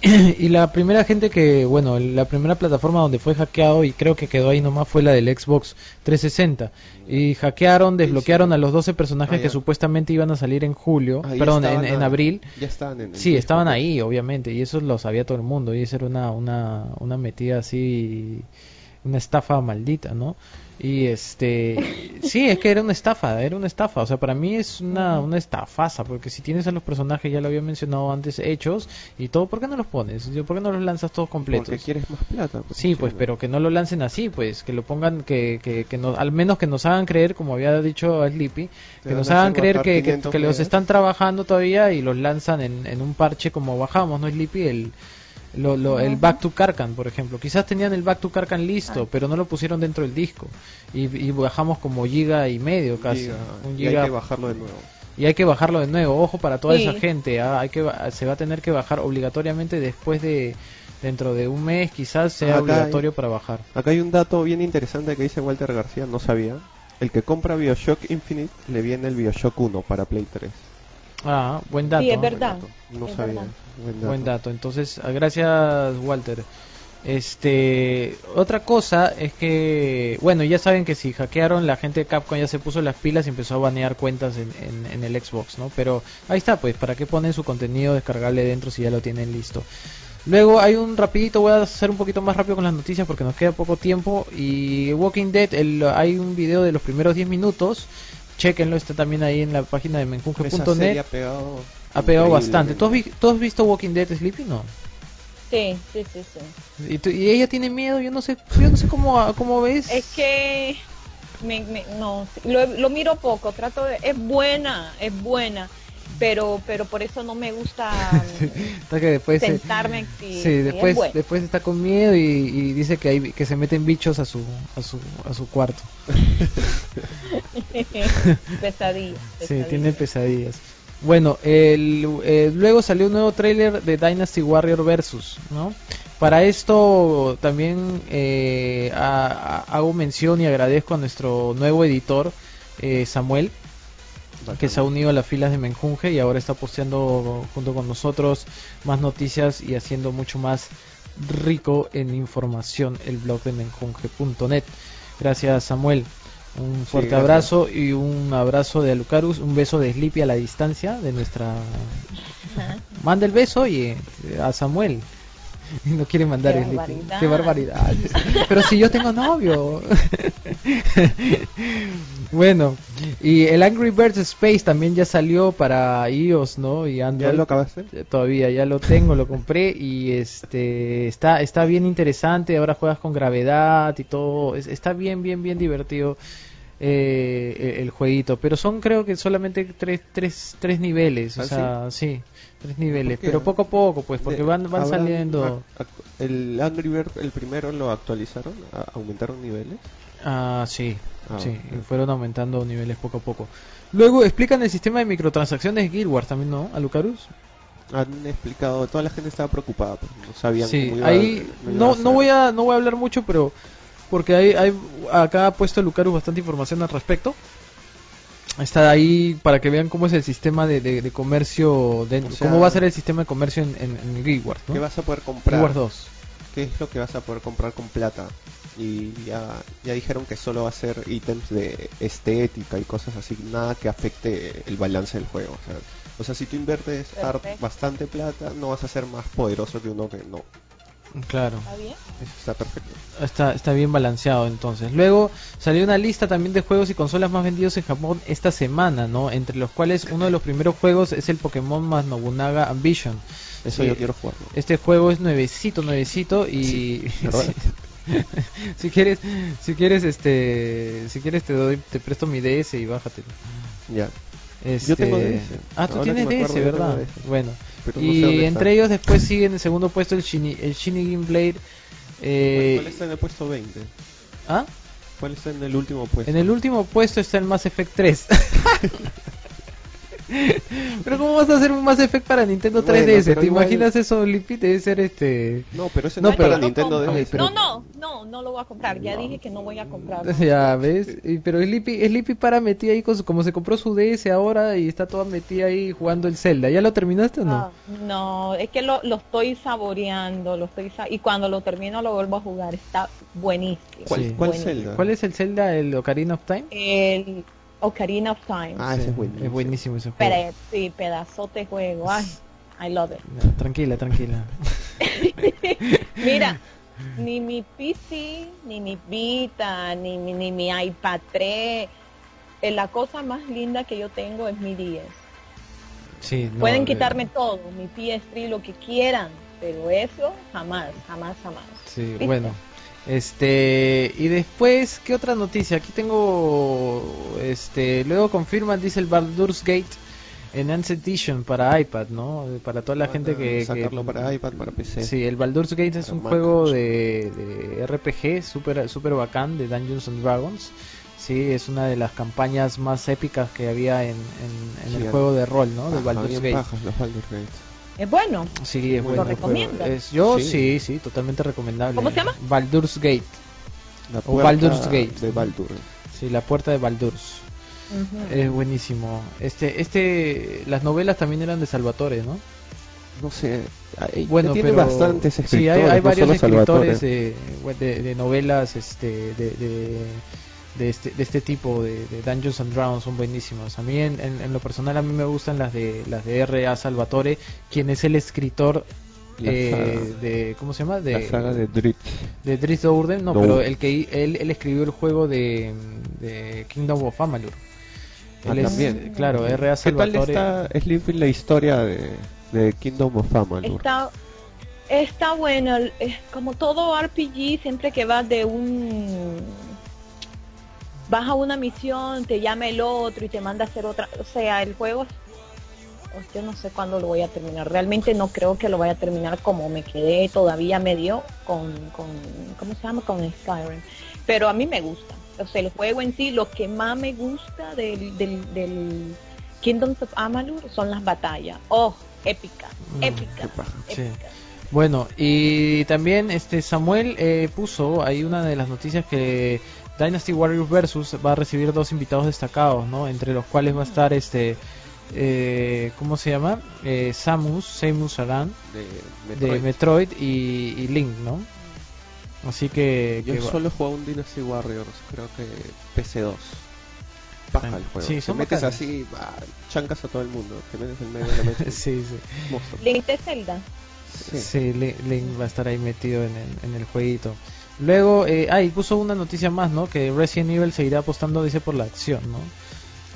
Y la primera gente que, bueno, la primera plataforma donde fue hackeado y creo que quedó ahí nomás fue la del Xbox 360. Y hackearon, desbloquearon a los 12 personajes Ah, que supuestamente iban a salir en julio, Ahí perdón, en, abril. Ya estaban en Sí, estaban ahí, obviamente, y eso lo sabía todo el mundo, y eso era una, una, una metida así, una estafa maldita, ¿no? Y este, sí, es que era una estafa, era una estafa, o sea, para mí es una, una estafaza, porque si tienes a los personajes, ya lo había mencionado antes, hechos y todo, ¿por qué no los pones? ¿Por qué no los lanzas todos completos? Porque quieres más plata. pues, Sí, pues, pero que no lo lancen así, pues, que lo pongan, que, que, que nos, al menos que nos hagan creer, como había dicho Sleepy, que nos hagan creer que, que, 500 que los están trabajando todavía y los lanzan en, en un parche como bajamos, ¿no, Sleepy? El, lo, lo- el Back to Karkan, por ejemplo. Quizás tenían el Back to Karkan listo, Ah. pero no lo pusieron dentro del disco. Y, y bajamos como giga y medio casi. Giga, un y hay que bajarlo de nuevo. y hay que bajarlo de nuevo. Ojo para toda Sí. esa gente. ¿ah? Hay que se va a tener que bajar obligatoriamente después de dentro de un mes, quizás sea Acá obligatorio para bajar. Acá hay un dato bien interesante que dice Walter García, no sabía. El que compra Bioshock Infinite le viene el Bioshock 1 para Play 3. Ah, buen dato. Sí, es verdad. No Es sabía. verdad. Buen dato. Buen dato. Entonces, ah, gracias Walter. Este, otra cosa es que, bueno, ya saben que si hackearon, la gente de Capcom ya se puso las pilas y empezó a banear cuentas en, en- en el Xbox, ¿no? Pero ahí está, pues, ¿para qué ponen su contenido descargable dentro si ya lo tienen listo? Luego hay un rapidito, voy a hacer un poquito más rápido con las noticias porque nos queda poco tiempo. Y Walking Dead, el- hay un video de los primeros 10 minutos. Chequenlo, está también ahí en la página de serie ha pegado, Ha pegado bastante. ¿Tú has, vi- tú has visto Walking Dead, Sleepy? No. Sí, sí, sí, sí. ¿Y, tú- y ella tiene miedo, yo no sé, yo no sé cómo, cómo ves. Es que me, me- no, lo, lo miro poco, trato de, es buena, es buena, pero pero por eso no me gusta que después, se- sentarme sí, sí, es después, después está con miedo y, y dice que hay, que se meten bichos a su, a su, a su cuarto. pesadilla, Sí, pesadilla. tiene pesadillas. Bueno, el, eh, luego salió un nuevo tráiler de Dynasty Warrior Versus, ¿no? Para esto también eh, a- a- hago mención y agradezco a nuestro nuevo editor, eh, Samuel, que se ha unido a las filas de Menjunje y ahora está posteando junto con nosotros más noticias y haciendo mucho más rico en información el blog de menjunje.net. Gracias Samuel. Un fuerte abrazo y un abrazo de Alucarus, un beso de Sleepy a la distancia de nuestra... Manda el beso y eh, a Samuel. Y no quiere mandar Qué Sleepy. barbaridad. Qué barbaridad. Pero si yo tengo novio. bueno, y el Angry Birds Space también ya salió para iOS, ¿no? Y Android. ¿Ya lo acabaste? Eh, Todavía ya lo tengo, lo compré y este está está bien interesante. Ahora juegas con gravedad y todo. es- está bien, bien, bien divertido eh, el, el jueguito. Pero son creo que solamente tres, tres, tres niveles. O ¿Ah, sea, sí, tres niveles. Pero poco a poco, pues, porque De- van, van ¿habrán saliendo. ¿El Angry Bird, el primero, lo actualizaron? ¿A- ¿Aumentaron niveles? Ah, sí, Ah, sí, fueron aumentando niveles poco a poco. Luego explican el sistema de microtransacciones de Guild Wars también, ¿no? A Lucarus. Han explicado, toda la gente estaba preocupada, no sabían Sí, cómo ahí iba no, no ser. voy a no voy a hablar mucho, pero porque hay, hay acá ha puesto Lucarus bastante información al respecto. Está ahí para que vean cómo es el sistema de, de- de comercio, de, O sea, cómo va a ser el sistema de comercio en, en, en Guild Wars, ¿no? ¿Qué vas a poder comprar? Wars 2. ¿Qué es lo que vas a poder comprar con plata? Y ya, ya dijeron que solo va a ser ítems de estética y cosas así, nada que afecte el balance del juego. O sea, o sea si tú inviertes bastante plata, no vas a ser más poderoso que uno que no. Claro. ¿Está bien? Eso está perfecto. Está, está bien balanceado entonces. Luego salió una lista también de juegos y consolas más vendidos en Japón esta semana, ¿no? Entre los cuales uno de los primeros juegos es el Pokémon más Nobunaga Ambition. Eso Sí. yo quiero jugarlo. Este juego es nuevecito, nuevecito y si quieres, si quieres este, si quieres te doy, te presto mi DS y bájate. Ya. Este... tengo DS. Ah, tú Ahora tienes DS, acuerdo, yo ¿verdad? DS. Bueno. Pero no sé y dónde entre ellos después sigue en el segundo puesto el Shini, el Shinigami Blade. Eh, ¿Cuál está en el puesto 20? ¿ah? ¿Cuál está en el último puesto? En el último puesto está el Mass Effect 3. pero ¿cómo vas a hacer un Mass Effect para Nintendo 3DS? Bueno, pero ¿Te igual- imaginas eso, Lipi? Debe ser este... No, pero ese No, no, pero- para no Nintendo compro. DS. pero- No, no, no, no lo voy a comprar. Ya dije que no voy a comprarlo. Ya ves, Y- pero Sleepy, Sleepy para metida ahí con su- como se compró su DS ahora y está toda metida ahí jugando el Zelda. ¿Ya lo terminaste o no? Ah, no, es que lo, lo estoy saboreando, lo estoy sa- y cuando lo termino lo vuelvo a jugar, está buenísimo. ¿Cuál, Sí. cuál buenísimo. Zelda? ¿Cuál es el Zelda, el Ocarina of Time? El Ocarina of Time. Ah, ese es buenísimo. Es buenísimo ese juego. Pero, sí, pedazote juego. Ay, I love it. No, tranquila, tranquila. Mira, ni mi PC, ni mi Vita, ni, mi- ni mi iPad 3, eh, la cosa más linda que yo tengo es mi 10. Sí, no, Pueden eh, quitarme todo, mi PS3, lo que quieran, pero eso jamás, jamás, jamás. Sí, ¿Viste? bueno. Este, y después, ¿qué otra noticia? Aquí tengo, este, luego confirman, dice el Baldur's Gate Enhanced Edition para iPad, ¿no? Para toda la Van gente que... sacarlo que- para iPad, para PC. Sí, el Baldur's Gate es un Mac. juego de, de RPG súper super bacán de Dungeons and Dragons. Sí, es una de las campañas más épicas que había en, en- en Sí, el juego de rol, ¿no? De Baldur's Gate. pajas los Baldur's Gate. Es bueno. Sí, es ¿Lo bueno. juego. recomiendas? Es, yo sí. Sí. sí, totalmente recomendable. ¿Cómo se llama? Baldur's Gate. La O puerta Baldur's Gate. De Baldur. Sí, la puerta de Baldur's. Es buenísimo. Este, este, las novelas también eran de Salvatore, ¿no? No sé. hay- Bueno, tiene pero bastantes escritores. sí, hay, hay no varios escritores de, de, de novelas, este, de, de, de este, de este tipo de, de Dungeons and Dragons son buenísimos. A mí, en, en, en lo personal, a mí me gustan las de las de R.A. Salvatore, quien es el escritor eh, de, ¿cómo se llama? De, La saga de Drit. de Drizzt Do'Urden, no, No. pero el que él, él escribió el juego de, de Kingdom of Amalur. Ah, Él es, también. claro, R.A. ¿Qué tal Salvatore. está Sleeping la historia de, de Kingdom of Amalur? Está, está bueno, es como todo RPG, siempre que vas de un... Vas a una misión, te llama el otro y te manda a hacer otra. O sea, el juego, es- yo no sé cuándo lo voy a terminar. Realmente no creo que lo vaya a terminar como me quedé todavía medio con, con ¿cómo se llama? Con Skyrim. Pero a mí me gusta. O sea, el juego en sí, lo que más me gusta del, del, del Kingdoms of Amalur son las batallas. Oh, épica, Mm. Sí. épica. Bueno, y también este Samuel eh, puso ahí una de las noticias que Dynasty Warriors Versus va a recibir dos invitados destacados, ¿no? Entre los cuales va a estar este eh, ¿cómo se llama? Eh, Samus, Samus Aran de de Metroid. Y, y Link, ¿no? Así que, Yo que solo he jugado un Dynasty Warriors, creo que PC2. Paja el juego. Sí, Te son metes así, bah, chancas a todo el mundo. Te metes en medio de la mesa. sí, sí. monstruo. Link de Zelda. Sí, Link, Link va a estar ahí metido en el, en el jueguito. Luego, eh, ah, y puso una noticia más, ¿no? Que Resident Evil seguirá apostando, dice, por la acción, ¿no?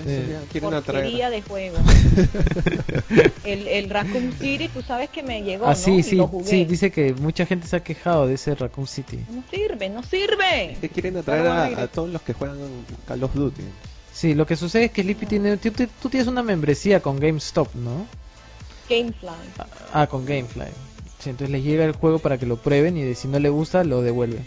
Eh, Porquería de juego. el, el Raccoon City, tú sabes que me llegó, Ah, ¿no? sí, Y sí, lo jugué. sí, dice que mucha gente se ha quejado de ese Raccoon City. No sirve, no sirve. Que quieren atraer a, a todos los que juegan Call of Duty. Sí, lo que sucede es que Lippy tiene, tú, tú- tú tienes una membresía con GameStop, ¿no? Gamefly. Ah, con Gamefly. Sí, entonces les llega el juego para que lo prueben y de- si no le gusta lo devuelve.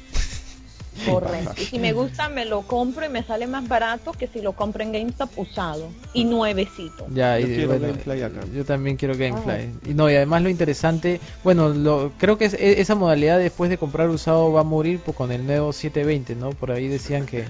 Correcto. Y si me gusta, me lo compro y me sale más barato que si lo compro en GameStop usado y nuevecito. Ya, Yo y quiero bueno, Gamefly acá. Yo también quiero Gamefly. Ah. Y no, y además lo interesante, bueno, lo, creo que es- e- esa modalidad después de comprar usado va a morir pues, con el nuevo 720, ¿no? Por ahí decían que,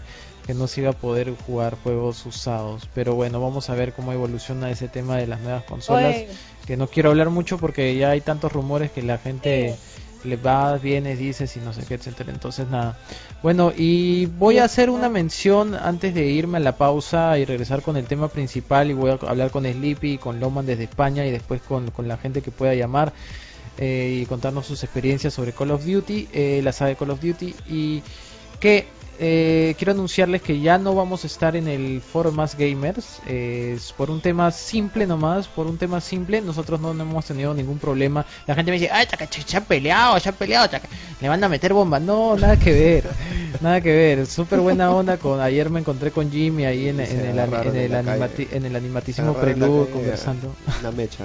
que no se iba a poder jugar juegos usados. Pero bueno, vamos a ver cómo evoluciona ese tema de las nuevas consolas. Oye, Que no quiero hablar mucho porque ya hay tantos rumores que la gente le va, viene, dices y no sé qué, etcétera. Entonces nada. Bueno, y voy a hacer una mención antes de irme a la pausa y regresar con el tema principal y voy a hablar con Sleepy y con Loman desde España y después con, con la gente que pueda llamar eh, y contarnos sus experiencias sobre Call of Duty, eh, la saga de Call of Duty y que eh, quiero anunciarles que ya no vamos a estar en el foro más gamers eh, es por un tema simple nomás por un tema simple nosotros no, no hemos tenido ningún problema la gente me dice ay chaca, ch- se han peleado se han peleado chaca". le van a meter bomba no nada que ver nada que ver súper buena onda con ayer me encontré con Jimmy ahí en, el, en, el la animati- en el animatísimo la preludio conversando Una mecha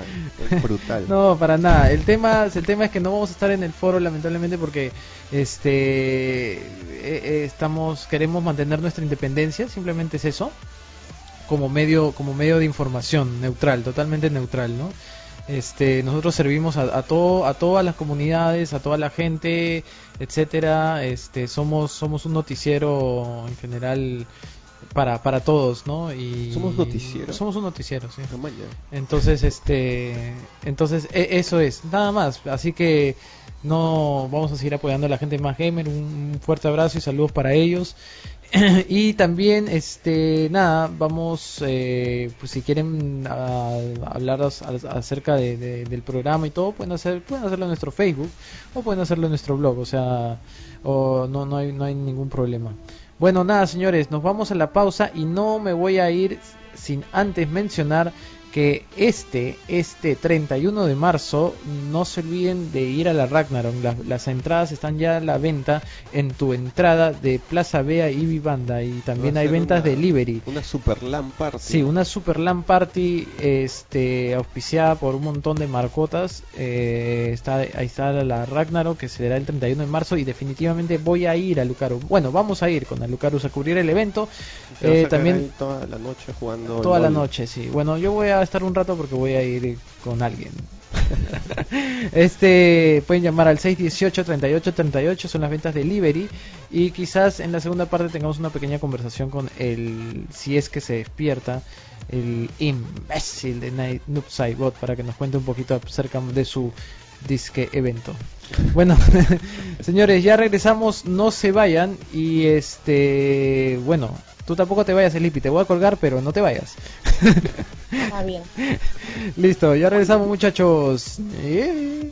brutal. no, para nada. El tema, el tema es que no vamos a estar en el foro lamentablemente porque este eh, eh, queremos mantener nuestra independencia, simplemente es eso. Como medio como medio de información neutral, totalmente neutral, ¿no? Este, nosotros servimos a, a todo a todas las comunidades, a toda la gente, etcétera. Este, somos somos un noticiero en general para para todos, ¿no? Y ¿Somos noticiero? Somos un noticiero, sí. No. Entonces, este, entonces e- eso es, nada más. Así que no vamos a seguir apoyando a la gente más gamer. Un fuerte abrazo y saludos para ellos. y también, este, nada, vamos, eh, pues si quieren ah, hablar acerca de- de- del programa y todo, pueden hacer, pueden hacerlo en nuestro Facebook o pueden hacerlo en nuestro blog. O sea, o no, no hay, no hay ningún problema. Bueno, nada, señores, nos vamos a la pausa y no me voy a ir sin antes mencionar que este, este 31 de marzo, no se olviden de ir a la Ragnarok. Las, las entradas están ya a la venta en tu entrada de Plaza Bea y Vivanda y también hay ventas una- delivery. Una super LAN party. Sí, una super LAN party este, auspiciada por un montón de marcotas. Eh, está, ahí está la Ragnarok que será el 31 de marzo y definitivamente voy a ir a Lucaru. Bueno, vamos a ir con Alucarus a cubrir el evento. Eh, también toda la noche jugando. toda la noche, sí. Bueno, yo voy a estar un rato porque voy a ir con alguien. este pueden llamar al 618 38 38 son las ventas delivery y quizás en la segunda parte tengamos una pequeña conversación con el si es que se despierta el imbécil de Night Noob Saibot para que nos cuente un poquito acerca de su disque evento. Bueno, señores, ya regresamos, no se vayan y este, bueno, tú tampoco te vayas, Elipi, te voy a colgar, pero no te vayas. Está bien. Listo, ya regresamos muchachos. Eh.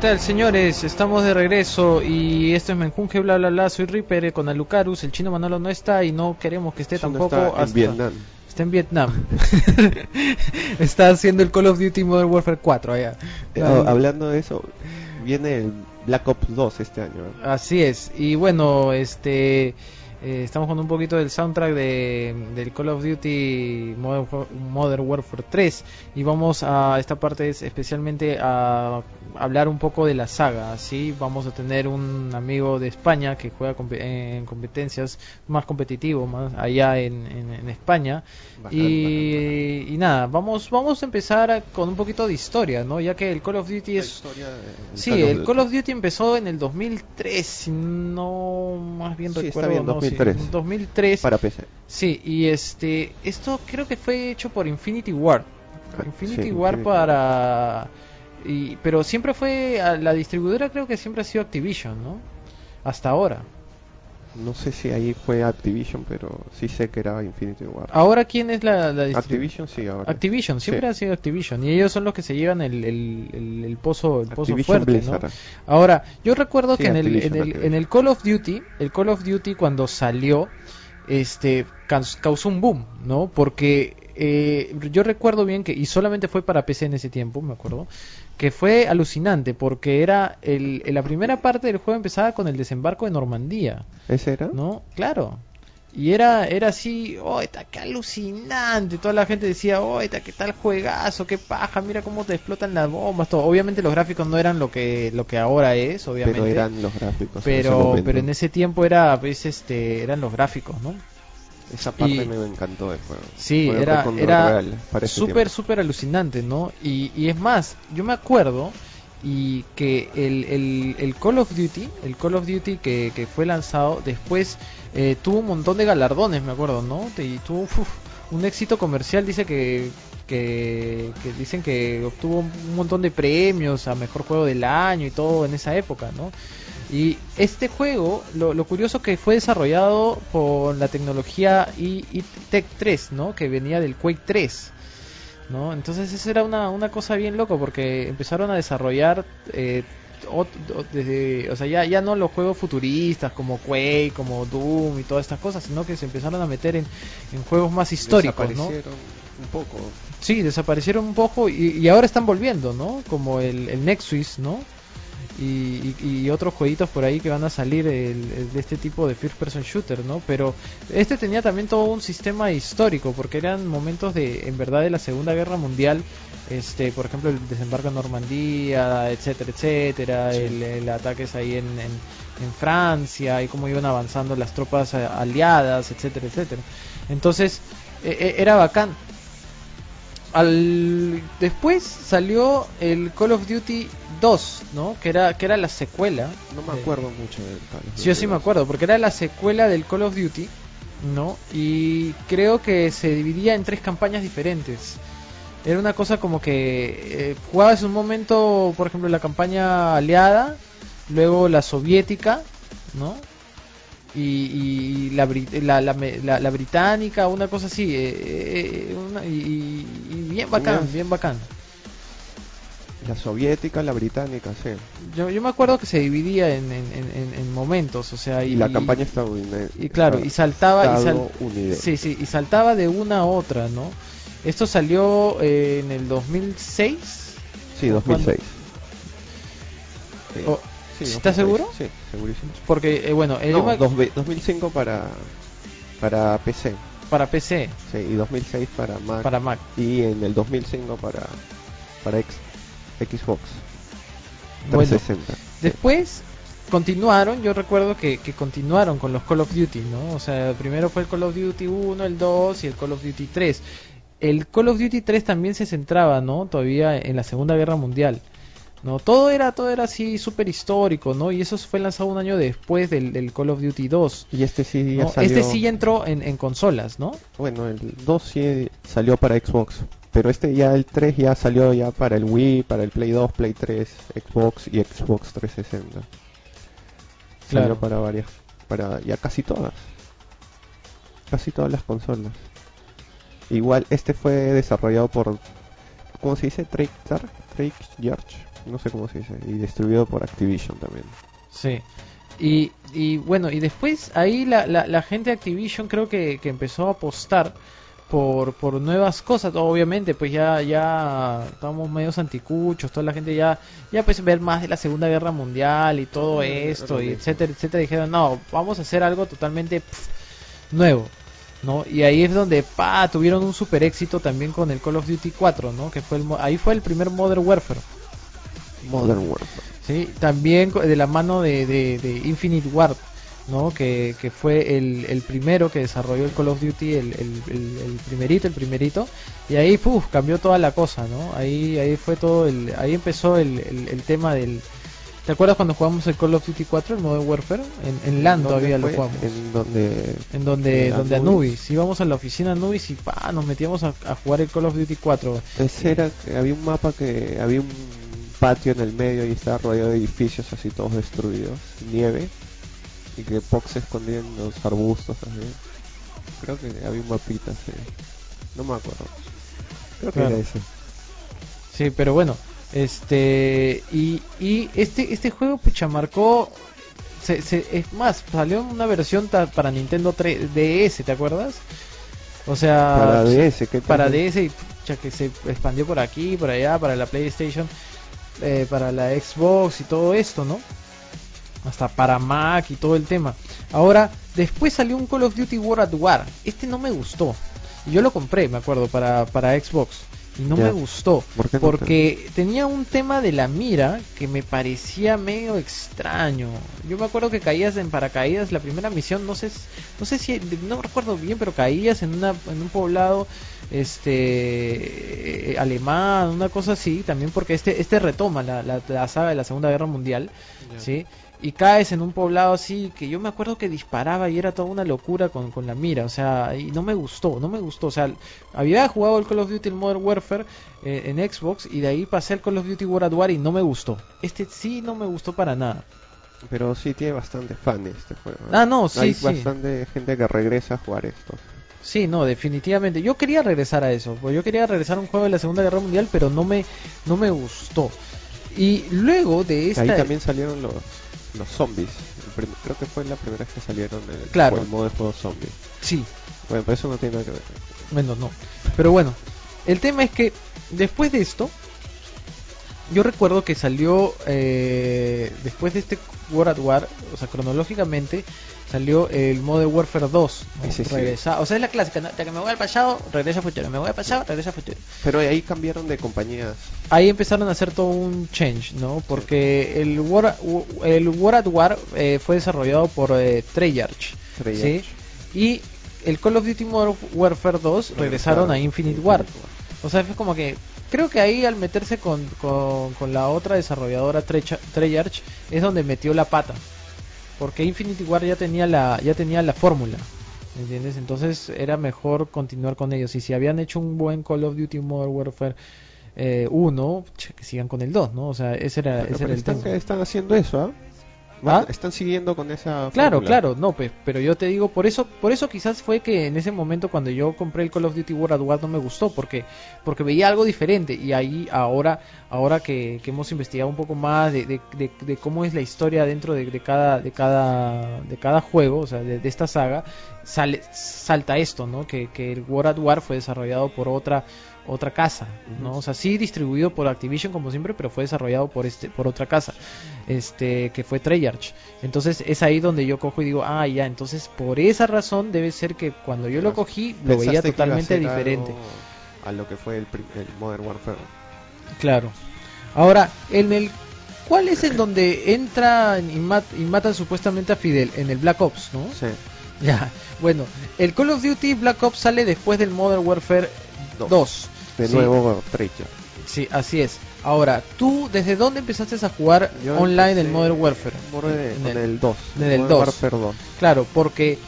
Tal, señores? Estamos de regreso y esto es Menjunje, bla bla bla. Soy Reaper con Alucarus. El chino Manolo no está y no queremos que esté Eso no tampoco. está en Vietnam. Está en Vietnam. está haciendo el Call of Duty Modern Warfare 4 allá. Eh, oh, hablando de eso, viene el Black Ops 2 este año. ¿eh? Así es. Y bueno, este Eh, estamos con un poquito del soundtrack de, del Call of Duty Modern, Wa- Modern Warfare 3 y vamos a esta parte es especialmente a hablar un poco de la saga. ¿sí? Vamos a tener un amigo de España que juega en competencias más competitivo, más allá en, en- en España. Y, y nada, vamos, vamos a empezar a- con un poquito de historia, ¿no? ya que el Call of Duty La es historia de- Sí, el Call of Duty empezó en el 2003, si no más bien Sí, está recuerdo. bien, no, sí, 2003. en 2003. para PC. Sí, y este, esto creo que fue hecho por Infinity War. Ah, Infinity sí, War Infinity para... Y, pero siempre fue, la distribuidora creo que siempre ha sido Activision, ¿no? Hasta ahora. No sé si ahí fue Activision, pero sí sé que era Infinity War. Ahora, ¿quién es la, la Activision sí, ahora. Activision, siempre Sí. ha sido Activision. Y ellos son los que se llevan el, el, el, el pozo, el pozo fuerte, ¿no? Ahora, yo recuerdo Sí, que en el, en, el, en el Call of Duty, el Call of Duty cuando salió, este, caus- causó un boom, ¿no? Porque eh, yo recuerdo bien que, y solamente fue para PC en ese tiempo, me acuerdo, que fue alucinante, porque era, el, la primera parte del juego empezaba con el desembarco de Normandía, ¿Ese era? ¿no? Claro. Y era, era así, oh, está qué alucinante. Toda la gente decía, oh, está qué tal juegazo, qué paja, mira cómo te explotan las bombas, todo. Obviamente los gráficos no eran lo que, lo que ahora es, obviamente. pero eran los gráficos. en pero, momento. pero en ese tiempo era, pues, este, eran los gráficos, ¿no? Esa parte y- me encantó del juego. Sí, Fue era, era súper, súper alucinante, ¿no? Y, y es más, yo me acuerdo y que el, el, el Call of Duty, el Call of Duty que, que fue lanzado después eh, tuvo un montón de galardones, me acuerdo, ¿no? Y tuvo uf, un éxito comercial, dice que, que, que dicen que obtuvo un montón de premios a mejor juego del año y todo en esa época, ¿no? Y este juego, lo, lo curioso que fue desarrollado por la tecnología Tech 3, ¿no? Que venía del Quake 3, ¿no? Entonces eso era una, una cosa bien loco porque empezaron a desarrollar eh, desde, o sea, ya, ya no los juegos futuristas como Quake, como Doom y todas estas cosas, sino que se empezaron a meter en, en juegos más históricos, ¿no? Desaparecieron un poco. Sí, desaparecieron un poco y, y ahora están volviendo, ¿no? Como el, el Nexus, ¿no? Y, y- y otros jueguitos por ahí que van a salir de este tipo de first person shooter, ¿no? Pero este tenía también todo un sistema histórico porque eran momentos de, en verdad, de la Segunda Guerra Mundial. Este, por ejemplo, el desembarco en Normandía, etcétera, etcétera, el, el ataques ahí en, en, en Francia y cómo iban avanzando las tropas eh, aliadas, etcétera, etcétera. Entonces, eh, eh, era bacán al después salió el Call of Duty 2, ¿no? Que era que era la secuela. No me de- acuerdo mucho del Call of Sí, yo sí Duty me 2. acuerdo, porque era la secuela del Call of Duty, ¿no? Y creo que se dividía en tres campañas diferentes. Era una cosa como que eh, jugabas un momento, por ejemplo, la campaña aliada, luego la soviética, ¿no? Y, y la, la, la, me- la- la británica, una cosa así, eh, eh, una- y, y bien bacán, bien bacán. La soviética, la británica, sí. Yo, yo me acuerdo que se dividía en, en, en- en momentos, o sea, Y, la campaña estadounidense. y claro, y saltaba y sal- sí, sí, y saltaba de una a otra, ¿no? Esto salió eh, en el 2006. Sí, 2006. Sí. O- Sí, ¿estás 2006. seguro? Sí, segurísimo. Porque eh, bueno, eh, yo No, me- dos ve- 2005 para para PC, para PC, sí, y 2006 para Mac, para Mac. y en el 2005 para para X- Xbox Bueno, 360. Sí. Después continuaron, yo recuerdo que, que continuaron con los Call of Duty, ¿no? O sea, primero fue el Call of Duty 1, el 2 y el Call of Duty 3. El Call of Duty 3 también se centraba, ¿no? Todavía en la Segunda Guerra Mundial. No, todo era, todo era así súper histórico, ¿no? Y eso fue lanzado un año después del, del Call of Duty 2. Y este sí ya ¿no? salió. Este sí ya entró en, en consolas, ¿no? Bueno, el 2 sí salió para Xbox, pero este ya el 3 ya salió ya para el Wii, para el Play 2, Play 3, Xbox y Xbox 360. Salió Claro. para varias, para ya casi todas. Casi todas las consolas. Igual este fue desarrollado por ¿cómo se dice? Treyarch, Treyarch, no sé cómo se dice, y distribuido por Activision también. Sí. Y, y bueno, y después ahí la, la, la gente de Activision creo que, que empezó a apostar por, por nuevas cosas, obviamente, pues ya, ya estamos medios anticuchos, toda la gente ya, ya pues ver más de la Segunda Guerra Mundial y todo esto, y etcétera, etcétera, dijeron, no, vamos a hacer algo totalmente nuevo, ¿no? Y ahí es donde, pa, tuvieron un super éxito también con el Call of Duty 4, ¿no? Que fue el, ahí fue el primer Modern Warfare. Modern Warfare. Sí, también de la mano de, de, de Infinite Ward, ¿no? Que, que fue el, el primero que desarrolló el Call of Duty, el, el, el- primerito, el primerito, y ahí puf, cambió toda la cosa, ¿no? Ahí, ahí fue todo, el, ahí empezó el, tema del... ¿Te acuerdas cuando jugamos el Call of Duty 4, el Modern Warfare? En, en LAN ¿Dónde todavía lo fue? jugamos. En donde En donde, en donde Anubis. Anubis, íbamos a la oficina Anubis y pa, nos metíamos a, a jugar el Call of Duty 4. ese era había un mapa que había un patio en el medio y estaba rodeado de edificios así todos destruidos, nieve y que Pox se escondía en los arbustos así. Creo que había un mapita así. No me acuerdo. Creo que Claro. era ese. Sí, pero bueno, este y, y este este juego pucha marcó se, se- es más, salió una versión ta- para Nintendo 3 DS, ¿te acuerdas? O sea, Para DS, ¿qué para DS y pucha, que se expandió por aquí, por allá, para la PlayStation, eh, para la Xbox y todo esto, ¿no? Hasta para Mac y todo el tema. Ahora, después salió un Call of Duty War at War. Este no me gustó. Y Yo lo compré, me acuerdo, para, para Xbox. Y no me gustó. ¿Por qué no te- porque tenía un tema de la mira que me parecía medio extraño. Yo me acuerdo que caías en paracaídas la primera misión, no sé, no sé si no recuerdo bien, pero caías en una en un poblado este eh, alemán, una cosa así, también porque este este retoma la, la, la saga de la Segunda Guerra Mundial, ¿sí? Y caes en un poblado así que yo me acuerdo que disparaba y era toda una locura con, con la mira, o sea, y no me gustó, no me gustó, o sea, había jugado el Call of Duty Modern Warfare eh, en Xbox y de ahí pasé al Call of Duty World at War y no me gustó. Este sí no me gustó para nada. Pero sí tiene bastante fans este juego. ¿eh? Ah, no, sí, Hay sí. bastante gente que regresa a jugar esto. Sí, no, definitivamente. Yo quería regresar a eso, pues yo quería regresar a un juego de la Segunda Guerra Mundial, pero no me no me gustó. Y luego de esta Ahí también salieron los, los zombies. Creo que fue la primera vez que salieron el, Claro. el modo de juego zombie. sí, Bueno, pero eso no tiene nada que ver. Menos no. Pero bueno, el tema es que después de esto, yo recuerdo que salió eh, después de este War at War, o sea, cronológicamente salió el Modern Warfare 2. ¿no? Ese sí. Regresa- o sea, es la clásica, ¿no? Ya que me voy al pasado, regresa al futuro, me voy al pasado, regresa al futuro. Pero ahí cambiaron de compañías. Ahí empezaron a hacer todo un change, ¿no? Porque el War, el War at War eh, fue desarrollado por eh, Treyarch, Treyarch. ¿sí? Y el Call of Duty Modern Warfare 2 regresaron a Infinite War. O sea, fue como que creo que ahí al meterse con, con, con la otra desarrolladora Treyarch es donde metió la pata. Porque Infinity War ya tenía la ya tenía la fórmula. ¿me ¿Entiendes? Entonces era mejor continuar con ellos. Y si habían hecho un buen Call of Duty Modern Warfare eh, 1, che, que sigan con el 2, ¿no? O sea, ese era, Pero, ese pero era el están, tema. están haciendo eso, ¿ah? ¿Ah? Están siguiendo con esa. Claro, fórmula. claro, no, pues, pero yo te digo, por eso, por eso quizás fue que en ese momento cuando yo compré el Call of Duty World at War no me gustó, porque, porque veía algo diferente y ahí ahora, ahora que, que hemos investigado un poco más de, de, de- de cómo es la historia dentro de, cada, de cada, de cada juego, o sea, de, de esta saga, sale, salta esto, ¿no? Que, que el World at War fue desarrollado por otra, otra casa, ¿no? O sea, sí distribuido por Activision como siempre, pero fue desarrollado por este, por otra casa, este, que fue Treyarch. Entonces es ahí donde yo cojo y digo, ah, ya, entonces por esa razón debe ser que cuando yo lo cogí lo veía totalmente diferente. A lo que fue el, el Modern Warfare. Claro. Ahora, en el ¿cuál es el donde entran y, mat- y matan supuestamente a Fidel? En el Black Ops, ¿no? Sí. Ya. Bueno, el Call of Duty Black Ops sale después del Modern Warfare 2. De Sí. nuevo Treyarch. Sí, así es. Ahora, ¿tú desde dónde empezaste a jugar Yo online el Modern Warfare? El, En el- el 2. en el Modern 2. Warfare 2. Claro, porque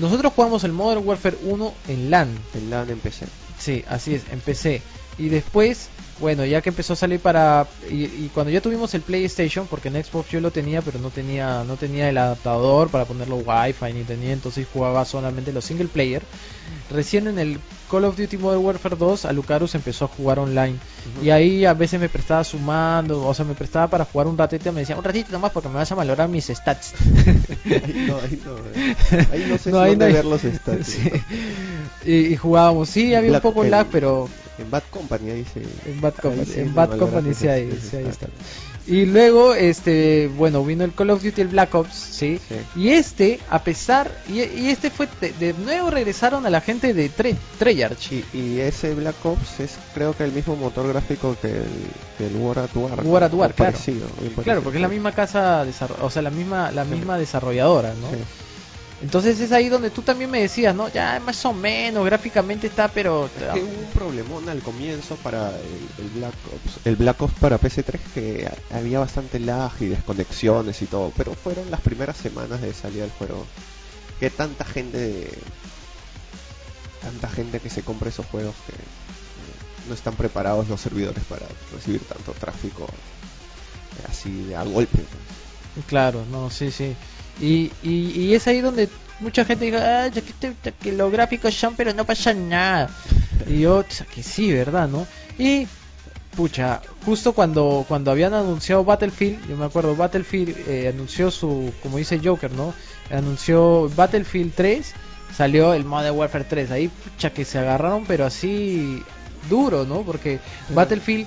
nosotros jugamos el Modern Warfare 1 en LAN. El LAN empecé. Sí, así es, empecé. Y después bueno, ya que empezó a salir para y, y cuando ya tuvimos el PlayStation, porque en Xbox yo lo tenía, pero no tenía no tenía el adaptador para ponerlo Wi-Fi ni tenía, entonces jugaba solamente los single player. Recién en el Call of Duty Modern Warfare 2, Alucarus empezó a jugar online y ahí a veces me prestaba sumando, o sea, me prestaba para jugar un ratito, me decía un ratito nomás porque me vas a valorar mis stats. Ahí no, ahí no, eh. ahí no sé No, si ahí dónde no hay- ver los stats. Sí. y, y jugábamos, sí, había Black- un poco el- lag, pero En Bad Company ahí sí. en Bad Company, sí en Bad Company sí ahí, sí, ahí está. Y luego, este, bueno, vino el Call of Duty, el Black Ops, ¿sí? Sí. Y este, a pesar, y, y este fue, de, de nuevo regresaron a la gente de Tre Treyarch. Y, y ese Black Ops es creo que el mismo motor gráfico que el, que el War at War. War at War, claro. parecido, muy Claro, parecido. porque es la misma casa, o sea, la misma, la misma desarrolladora, ¿no? Entonces es ahí donde tú también me decías, ¿no? Ya más o menos, gráficamente está, pero... Es que hubo un problemón al comienzo para el, el Black Ops. El Black Ops para PC3 que ha- había bastante lag y desconexiones y todo, pero fueron las primeras semanas de salida del juego que tanta gente tanta gente que se compra esos juegos que eh, no están preparados los servidores para recibir tanto tráfico eh, así de a golpe. pues. Claro, no, sí, sí. Y, y, y es ahí donde mucha gente diga, ah, ya que, que los gráficos son, pero no pasa nada. Y yo, "Tsa, que sí, ¿verdad? ¿No? Y, pucha, justo cuando, cuando habían anunciado Battlefield, yo me acuerdo, Battlefield eh, anunció su, como dice Joker, ¿no? Anunció Battlefield 3, salió el Modern Warfare 3. Ahí, pucha, que se agarraron, pero así duro, ¿no? Porque Battlefield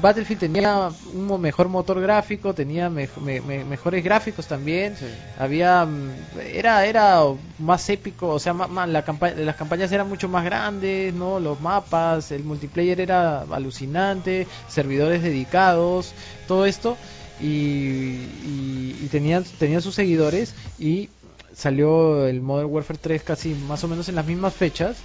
Battlefield tenía un mejor motor gráfico, tenía me- me- mejores gráficos también. Había mm, era era más épico, o sea, la campa- las campañas eran mucho más grandes, no, los mapas, el multiplayer era alucinante, servidores dedicados, todo esto. Y, y, y tenían tenían sus seguidores y salió el Modern Warfare 3 casi más o menos en las mismas fechas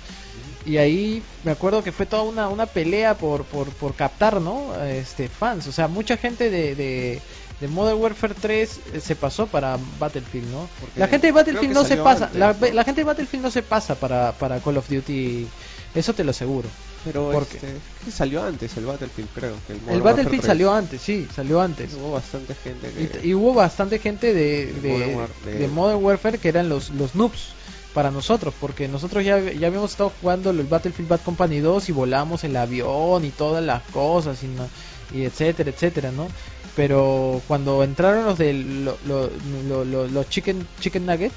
y ahí me acuerdo que fue toda una, una pelea por, por, por captar no este fans. O sea mucha gente de, de, de Modern Warfare 3 eh, se pasó para Battlefield no Porque la gente de Battlefield no se pasa la, gente de Battlefield no se pasa para, para Call of Duty eso te lo aseguro. Pero Porque- este, que salió antes el Battlefield, creo. Que el, el Battlefield Warfare 3. salió antes sí salió antes. Hubo bastante gente Y, que... y hubo bastante gente de, De de, Modern War- de- de Modern Warfare que eran los, los noobs para nosotros, porque nosotros ya, ya habíamos estado jugando el Battlefield Bad Company 2 y volamos el avión y todas las cosas y, no- y etcétera, etcétera, ¿no? Pero cuando entraron los de lo- lo- lo- lo- los chicken chicken nuggets,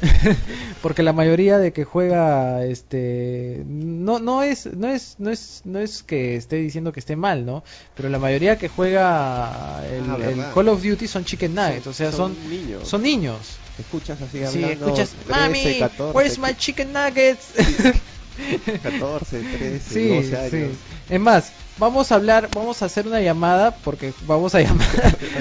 porque la mayoría de que juega este no no es no es no es no es que esté diciendo que esté mal, ¿no? Pero la mayoría que juega el, Ah. Call of Duty son chicken nuggets, o sea, son niños. son niños. Escuchas así Sí, hablando. escuchas, 13, mami, 14, where's my chicken nuggets? 14, 13, sí, 12 años. sí. Es más, vamos a hablar, vamos a hacer una llamada porque vamos a llamar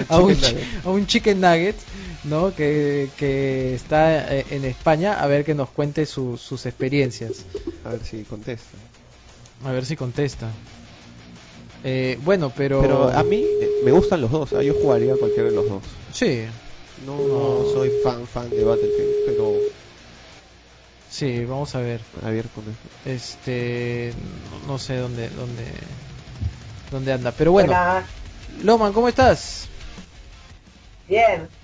a un, a un chicken nugget, ¿no? Que, que está eh, en España a ver que nos cuente su- sus experiencias. A ver si contesta. A ver si contesta. Eh, bueno, pero Pero a mí eh, me gustan los dos. ah, Yo jugaría cualquiera de los dos. sí, No, no soy fan fan de Battlefield, pero sí, vamos a ver. a ver con eso. Este, no, no sé dónde, dónde, dónde anda, pero bueno. Loman, ¿cómo estás? Bien.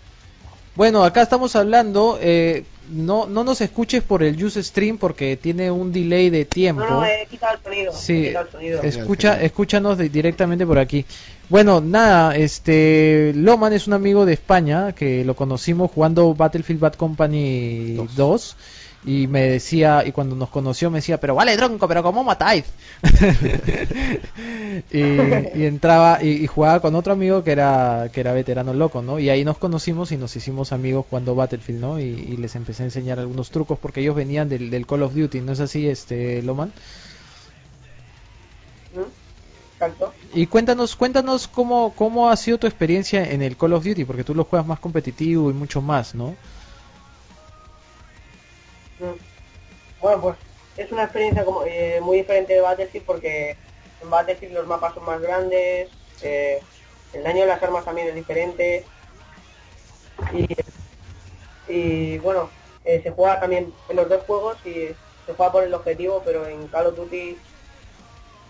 Bueno, acá estamos hablando, eh, no, no nos escuches por el Use Stream porque tiene un delay de tiempo. No, no, he quitado el sonido. he Sí, quitado el sonido. escucha, escúchanos de- directamente por aquí. Bueno, nada, este Loman es un amigo de España que lo conocimos jugando Battlefield Bad Company 2 y me decía, y cuando nos conoció me decía, pero vale tronco, pero ¿cómo matáis? y, y entraba y, y jugaba con otro amigo que era que era veterano loco, ¿no? Y ahí nos conocimos y nos hicimos amigos jugando Battlefield, ¿no? Y, y les empecé a enseñar algunos trucos porque ellos venían del, del Call of Duty, ¿no es así, este Loman? Y cuéntanos, cuéntanos cómo, cómo ha sido tu experiencia en el Call of Duty, porque tú lo juegas más competitivo y mucho más, ¿no? Bueno, pues es una experiencia como eh, muy diferente de Battlefield porque en Battlefield los mapas son más grandes, eh, el daño de las armas también es diferente. Y, bueno, eh, se juega también en los dos juegos y se juega por el objetivo, pero en Call of Duty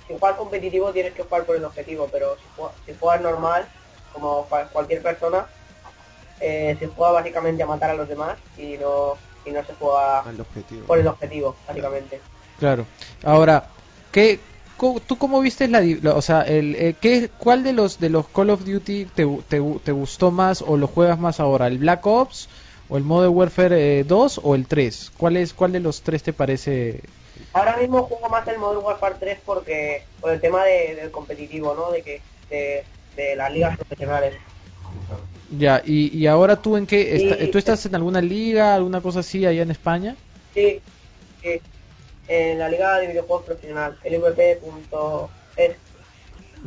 si juegas competitivo tienes que jugar por el objetivo, pero si juegas, normal, como cua- cualquier persona, se juega básicamente a matar a los demás y no, y no se juega Al objetivo. por el objetivo, básicamente. Claro. Ahora, ¿qué, ¿tú cómo viste la, la- o sea, el, eh, ¿qué, cuál de los de los Call of Duty te, te, te gustó más o lo juegas más ahora? ¿El Black Ops o el Modern Warfare eh, 2 o el 3? ¿Cuál es cuál de los tres te parece? Ahora mismo juego más el Modern Warfare 3 porque por el tema de- del competitivo, ¿no? De que de, de las ligas profesionales. Ya, y, y ahora tú en qué Sí, esta- tú estás en alguna liga, alguna cosa así allá en España? Sí, sí. En la liga de videojuegos profesional, LVP.es.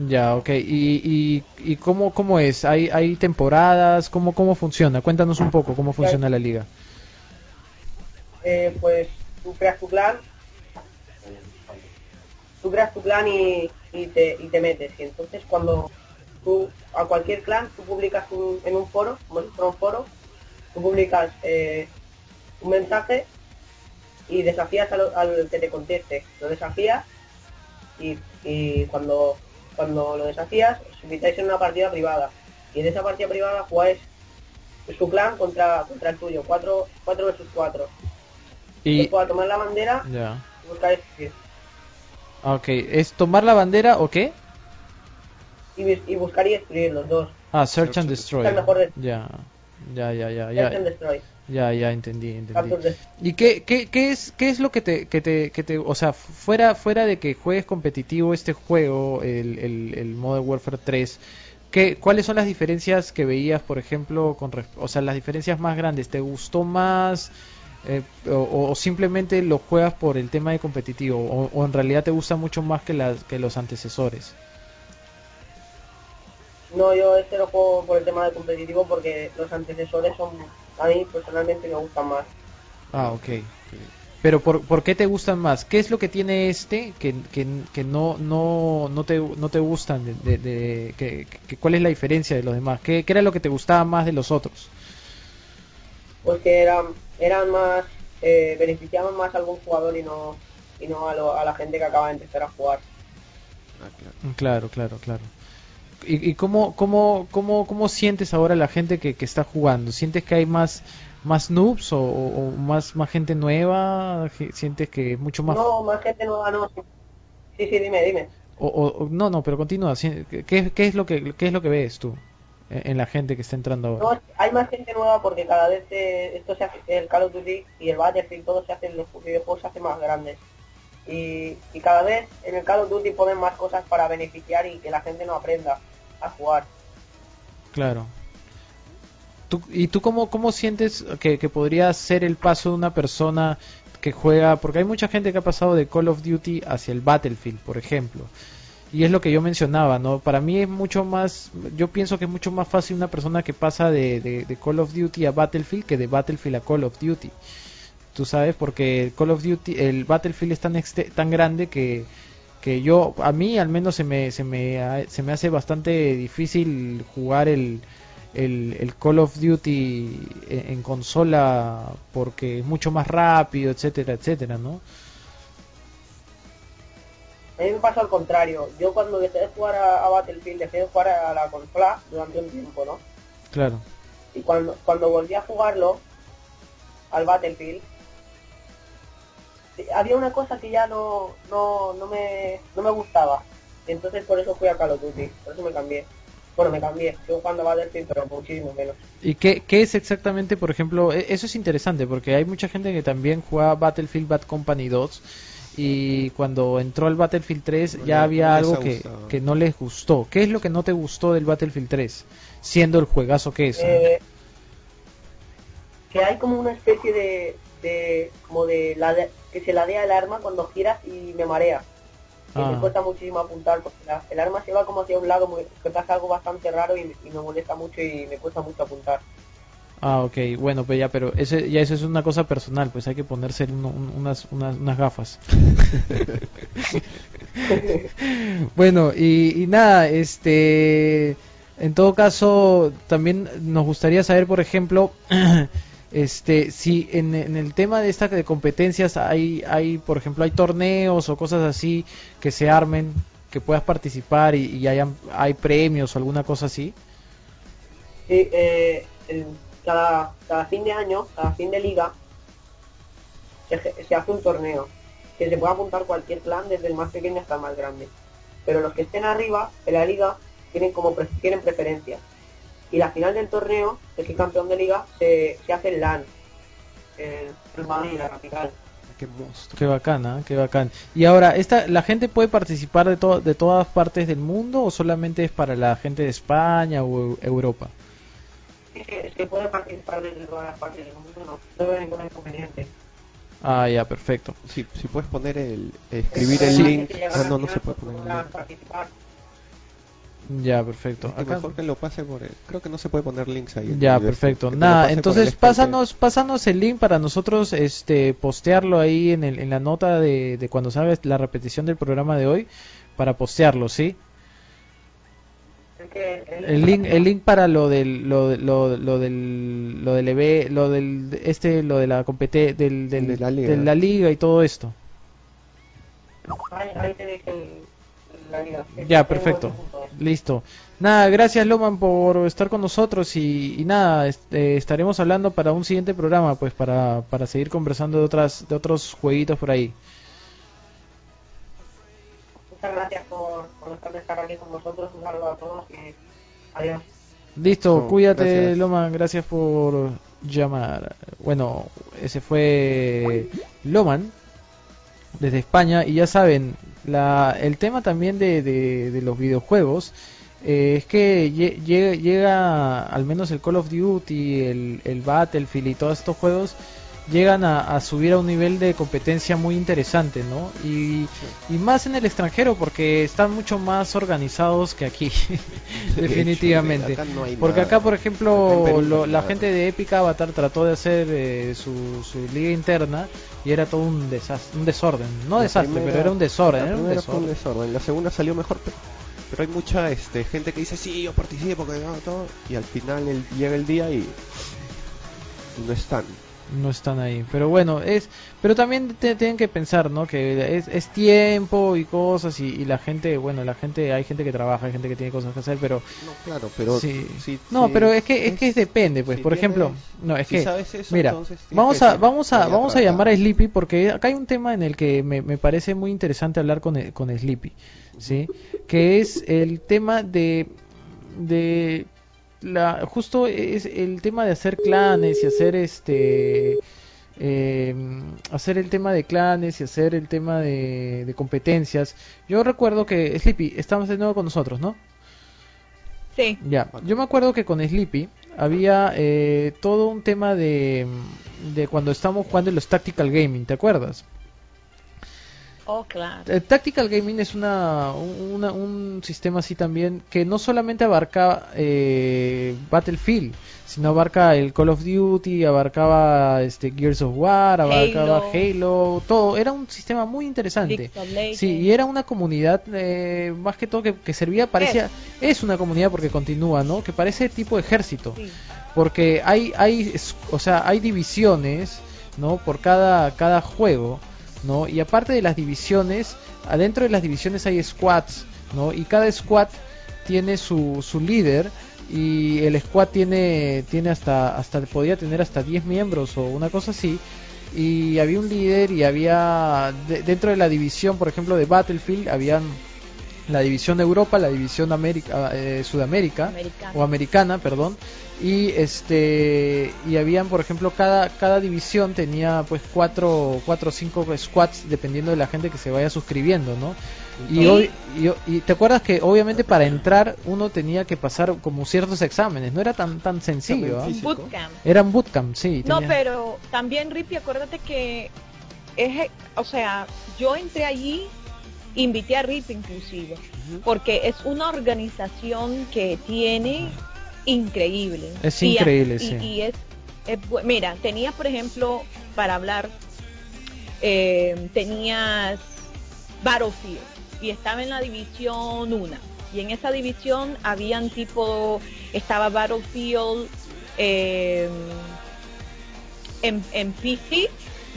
Ya, ok. ¿Y, y, y cómo, cómo es? ¿Hay, hay temporadas? ¿Cómo, ¿Cómo funciona? Cuéntanos un poco cómo funciona la liga. Eh, pues tú creas tu clan, tú creas tu clan y, y, te, y te metes. Y entonces cuando tú, a cualquier clan, tú publicas un- en un foro, como si fuera un foro, tú publicas eh, un mensaje y desafías al, al que te conteste. Lo desafías y, y cuando, cuando lo desafías, os invitáis en una partida privada. Y en esa partida privada jugáis su clan contra, contra el tuyo, 4 cuatro versus 4 Y, pueda tomar la bandera ya. y buscar destruir. Ah, Ok, ¿es tomar la bandera o qué? Y, y buscar y destruir los dos. Ah, Search and Destroy. Ya, ya, ya, ya, Search and destroy. ya, ya, entendí, entendí. ¿Y qué, qué, qué es, qué es lo que te, que te, que te, o sea, fuera, fuera de que juegues competitivo este juego, el, el, el Modern Warfare 3, ¿qué, ¿cuáles son las diferencias que veías, por ejemplo, con, o sea, las diferencias más grandes? ¿Te gustó más eh, o, o simplemente lo juegas por el tema de competitivo o, o en realidad te gusta mucho más que, las, que los antecesores? No, yo este lo juego por el tema de competitivo porque los antecesores son, a mí personalmente me gustan más. Ah, ok. Pero por, ¿por qué te gustan más? ¿Qué es lo que tiene este que, que, que no, no, no, te, no te gustan? De, de- de- que, que- ¿Cuál es la diferencia de los demás? ¿Qué, qué era lo que te gustaba más de los otros? Porque eran, eran más, eh, beneficiaban más a algún jugador y no, y no a, lo- a la gente que acaba de empezar a jugar. Ah, claro. Mm, Claro, claro, claro. ¿Y, y cómo, cómo, cómo, cómo sientes ahora la gente que, que está jugando? ¿Sientes que hay más, más noobs o, más, más gente nueva? ¿Sientes que es mucho más... No, más gente nueva no. Sí, sí, dime, dime. O, o- no, no, pero continúa. ¿Qué, qué es lo que, ¿Qué es lo que ves tú en, la gente que está entrando ahora? No, hay más gente nueva porque cada vez eh, esto se hace, el Call of Duty y el Battlefield, todo se hace, los videojuegos se hacen más grandes. Y, y cada vez en el Call of Duty ponen más cosas para beneficiar y que la gente no aprenda a jugar. Claro. ¿Tú, ¿Y tú cómo, cómo sientes que, que podría ser el paso de una persona que juega? Porque hay mucha gente que ha pasado de Call of Duty hacia el Battlefield, por ejemplo. Y es lo que yo mencionaba, ¿no? Para mí es mucho más, yo pienso que es mucho más fácil una persona que pasa de Call of Duty a Battlefield que de Battlefield a Call of Duty. Tú sabes, porque el Call of Duty, el Battlefield es tan, tan grande que, que yo, a mí al menos se me, se me, se me hace bastante difícil jugar el, el, el Call of Duty en, en consola porque es mucho más rápido, etcétera, etcétera, ¿no? A mí me pasa al contrario. Yo cuando dejé de jugar a, a Battlefield, dejé de jugar a la consola durante un tiempo, ¿no? Claro. Y cuando, cuando volví a jugarlo al Battlefield, había una cosa que ya no, no, no, me, no me gustaba. Y entonces por eso fui a Call of Duty, por eso me cambié. Bueno, me cambié, sigo jugando a Battlefield, pero muchísimo menos. ¿Y qué, qué es exactamente, por ejemplo, e- eso es interesante porque hay mucha gente que también juega Battlefield Bad Company 2 y cuando entró al Battlefield 3 No ya había algo que, que no les gustó. ¿Qué es lo que no te gustó del Battlefield 3? Siendo el juegazo que es. Eh, que hay como una especie de, de como de, lade- que se ladea el arma cuando giras y me marea. Y Ah. me cuesta muchísimo apuntar porque la- el arma se va como hacia un lado, que pasa algo bastante raro y, y me molesta mucho y me cuesta mucho apuntar. Ah, ok, bueno, pues ya, pero ese, ya eso es una cosa personal, pues hay que ponerse uno- un- unas, unas, unas gafas. bueno, y, y nada, este, en todo caso, también nos gustaría saber, por ejemplo, este, si en, el tema de esta de competencias hay, hay, por ejemplo, hay torneos o cosas así que se armen, que puedas participar y, y hay premios o alguna cosa así. Sí, eh, cada, cada fin de año, cada fin de liga, se, se hace un torneo que se puede apuntar cualquier clan desde el más pequeño hasta el más grande. Pero los que estén arriba en la liga tienen como tienen preferencias. Y la final del torneo, el que es campeón de liga, se, se hace en LAN, en Madrid, la capital. Qué monstruo. Qué bacana, qué bacán. Y ahora, esta, ¿la gente puede participar de, to- de todas partes del mundo o solamente es para la gente de España o Eu- Europa? Sí, Se, se puede participar desde todas las partes del mundo, no, no veo ningún inconveniente. Ah, ya, perfecto. Si, si puedes poner el, escribir el Sí. link. Ah, no, no se puede poner el link. Ya, perfecto. Es que Acá- mejor que lo pase por el... Creo que no se puede poner links ahí. Ya, este, perfecto. Nada, entonces pásanos, pásanos el link para nosotros este postearlo ahí en, el, en la nota de, de cuando salga la repetición del programa de hoy para postearlo, ¿sí? El link, el link para lo del, lo, de- lo, lo del, lo del EV, lo del, este, lo de la compete, del, del- De la liga. de la liga y todo esto. Ahí, ahí tenéis el, la liga. Ya, perfecto. Listo. Nada, gracias Loman por estar con nosotros y, y nada, este, estaremos hablando para un siguiente programa, pues para, para seguir conversando de otras, de otros jueguitos por ahí. Muchas gracias por, por estar aquí con vosotros. Un saludo a todos y adiós. Listo, No, cuídate gracias. Loman, gracias por llamar. Bueno, ese fue Loman desde España. Y ya saben, la, el tema también de, los videojuegos eh, es que lle- llega, llega al menos el Call of Duty, el, el Battlefield y todos estos juegos llegan a, a subir a un nivel de competencia muy interesante, ¿no? Y, y más en el extranjero porque están mucho más organizados que aquí, definitivamente. acá no hay Porque nada. acá, por Acá ejemplo, Perú lo- la nada. gente de Epic Avatar trató de hacer eh, su, su liga interna y era todo un, desastre, un desorden. No La desastre, primera- pero era un desorden. La Era un desorden. La segunda salió mejor, pero, pero hay mucha este, gente que dice, sí, yo participo, que no, todo. Y al final el- llega el día y no están. No están ahí. Pero bueno, es pero también te- tienen que pensar, ¿no? Que es, es tiempo y cosas y, y la gente, bueno, la gente, hay gente que trabaja, hay gente que tiene cosas que hacer, pero No, claro, pero... sí. no, pero es que es que depende, pues. si Por ejemplo, no, es que sabes eso, Mira, vamos a, vamos a, vamos a llamar a Sleepy porque acá hay un tema en el que me, me parece muy interesante hablar con, con Sleepy, ¿sí? Que es el tema de, de la, justo es el tema de hacer clanes y hacer este, eh, hacer el tema de clanes y hacer el tema de, de competencias. Yo recuerdo que Sleepy, estamos de nuevo con nosotros, ¿no? Sí, Ya, yo me acuerdo que con Sleepy había eh, todo un tema de, de cuando estábamos jugando en los Tactical Gaming, ¿te acuerdas? Oh claro. El Tactical Gaming es una, una- un sistema así también que no solamente abarca eh, Battlefield, sino abarca el Call of Duty, abarcaba este Gears of War, abarcaba Halo. Halo, todo. Era un sistema muy interesante. Sí, y era una comunidad eh, más que todo que, que servía, parecía, es. una comunidad porque continúa, ¿no? Que parece tipo ejército, Sí. porque hay, hay, o sea, hay divisiones, ¿no? Por cada, cada juego, ¿no? Y aparte de las divisiones, adentro de las divisiones hay squads, ¿no? Y cada squad tiene su, su líder y el squad tiene tiene hasta hasta podía tener hasta 10 miembros o una cosa así y había un líder y había de- dentro de la división por ejemplo de Battlefield habían la división de Europa la división América eh, Sudamérica o americana perdón y este y habían por ejemplo cada cada división tenía pues cuatro cuatro o cinco squads dependiendo de la gente que se vaya suscribiendo no y, hoy, y, y te acuerdas que obviamente para entrar uno tenía que pasar como ciertos exámenes no era tan tan sencillo físico. Bootcamp. eran bootcamp sí No, tenía- pero también, Rippy, acuérdate que es, o sea, yo entré allí, invité a Rip inclusive, porque es una organización que tiene increíble. Es Y increíble, sí. y es, es mira, tenía, por ejemplo, para hablar, eh, tenías Battlefield y estaba en la división 1 y en esa división habían tipo estaba Battlefield eh, en, en PC,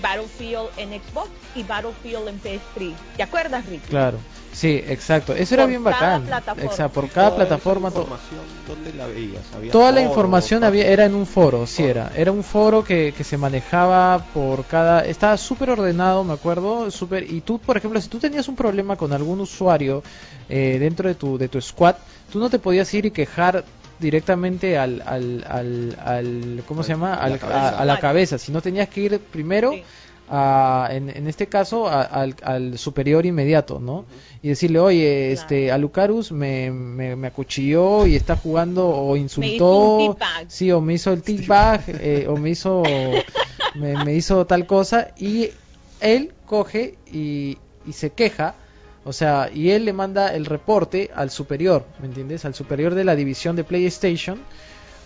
Battlefield en Xbox y Battlefield en PS3. ¿Te acuerdas, Ricky? Claro, sí, exacto. Eso era bien bacán. Exacto, por cada Toda plataforma. información, ¿Dónde la veías? ¿Había Toda la información había, era en un foro, sí era. Era un foro que, que se manejaba por cada... Estaba súper ordenado, me acuerdo. Súper, y tú, por ejemplo, si tú tenías un problema con algún usuario eh, dentro de tu, de tu squad, tú no te podías ir y quejar directamente al, al, al, al- ¿cómo se llama? A la Al- cabeza. a, a la cabeza, sino tenías que ir primero Sí. a- en, en este caso a- al, al superior inmediato, ¿no? Y decirle, oye, este, Alucarus me, me, me acuchilló y está jugando o insultó, sí, o me hizo el teabag, eh, o me hizo, me, me hizo tal cosa, y él coge y, y se queja, o sea, y él le manda el reporte al superior, ¿me entiendes? Al superior de la división de PlayStation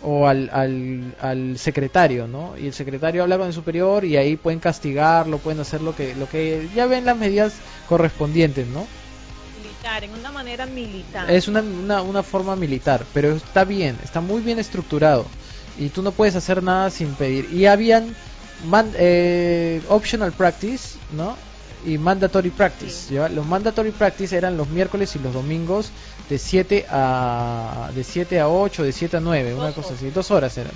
o al, al, al secretario, ¿no? Y el secretario habla con el superior y ahí pueden castigarlo, pueden hacer lo que, lo que ya ven las medidas correspondientes, ¿no? Militar, en una manera militar. Es una, una, una forma militar, pero está bien, está muy bien estructurado y tú no puedes hacer nada sin pedir. Y habían man- eh, optional practice, ¿no? Y mandatory practice. Sí. ¿ya? Los mandatory practice eran los miércoles y los domingos de 7 a de 7 a 8, de 7 a 9, una cosa horas. así, dos horas eran.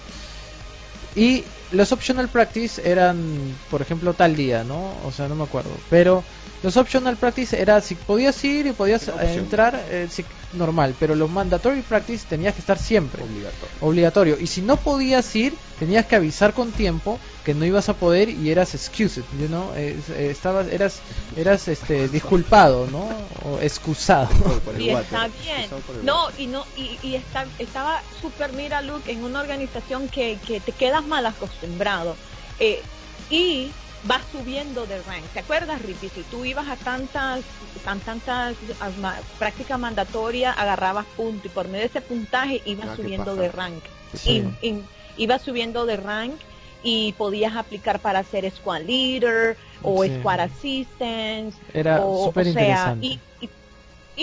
Y los optional practice eran, por ejemplo, tal día, ¿no? O sea, no me acuerdo. Pero los optional practice era si podías ir y podías entrar, eh, sí, normal. Pero los mandatory practice tenías que estar siempre, Obligatorio. obligatorio. Y si no podías ir, tenías que avisar con tiempo que no ibas a poder y eras excused, you know? Eh, estabas, eras, eras, este, disculpado, ¿no? O excusado. Por- por el y está bien. No, y no y, y está, estaba súper mira Luke en una organización que, que te quedas mal acostumbrado. Eh, y vas subiendo de rank. ¿Te acuerdas, Ricky? Si tú ibas a tantas tan, tantas a ma- práctica mandatoria, agarrabas punto y por medio de ese puntaje ibas Ah, subiendo de rank. Sí. Y- y- ibas subiendo de rank y podías aplicar para ser squad leader o Sí. squad assistant Era súper o sea, interesante. y- y-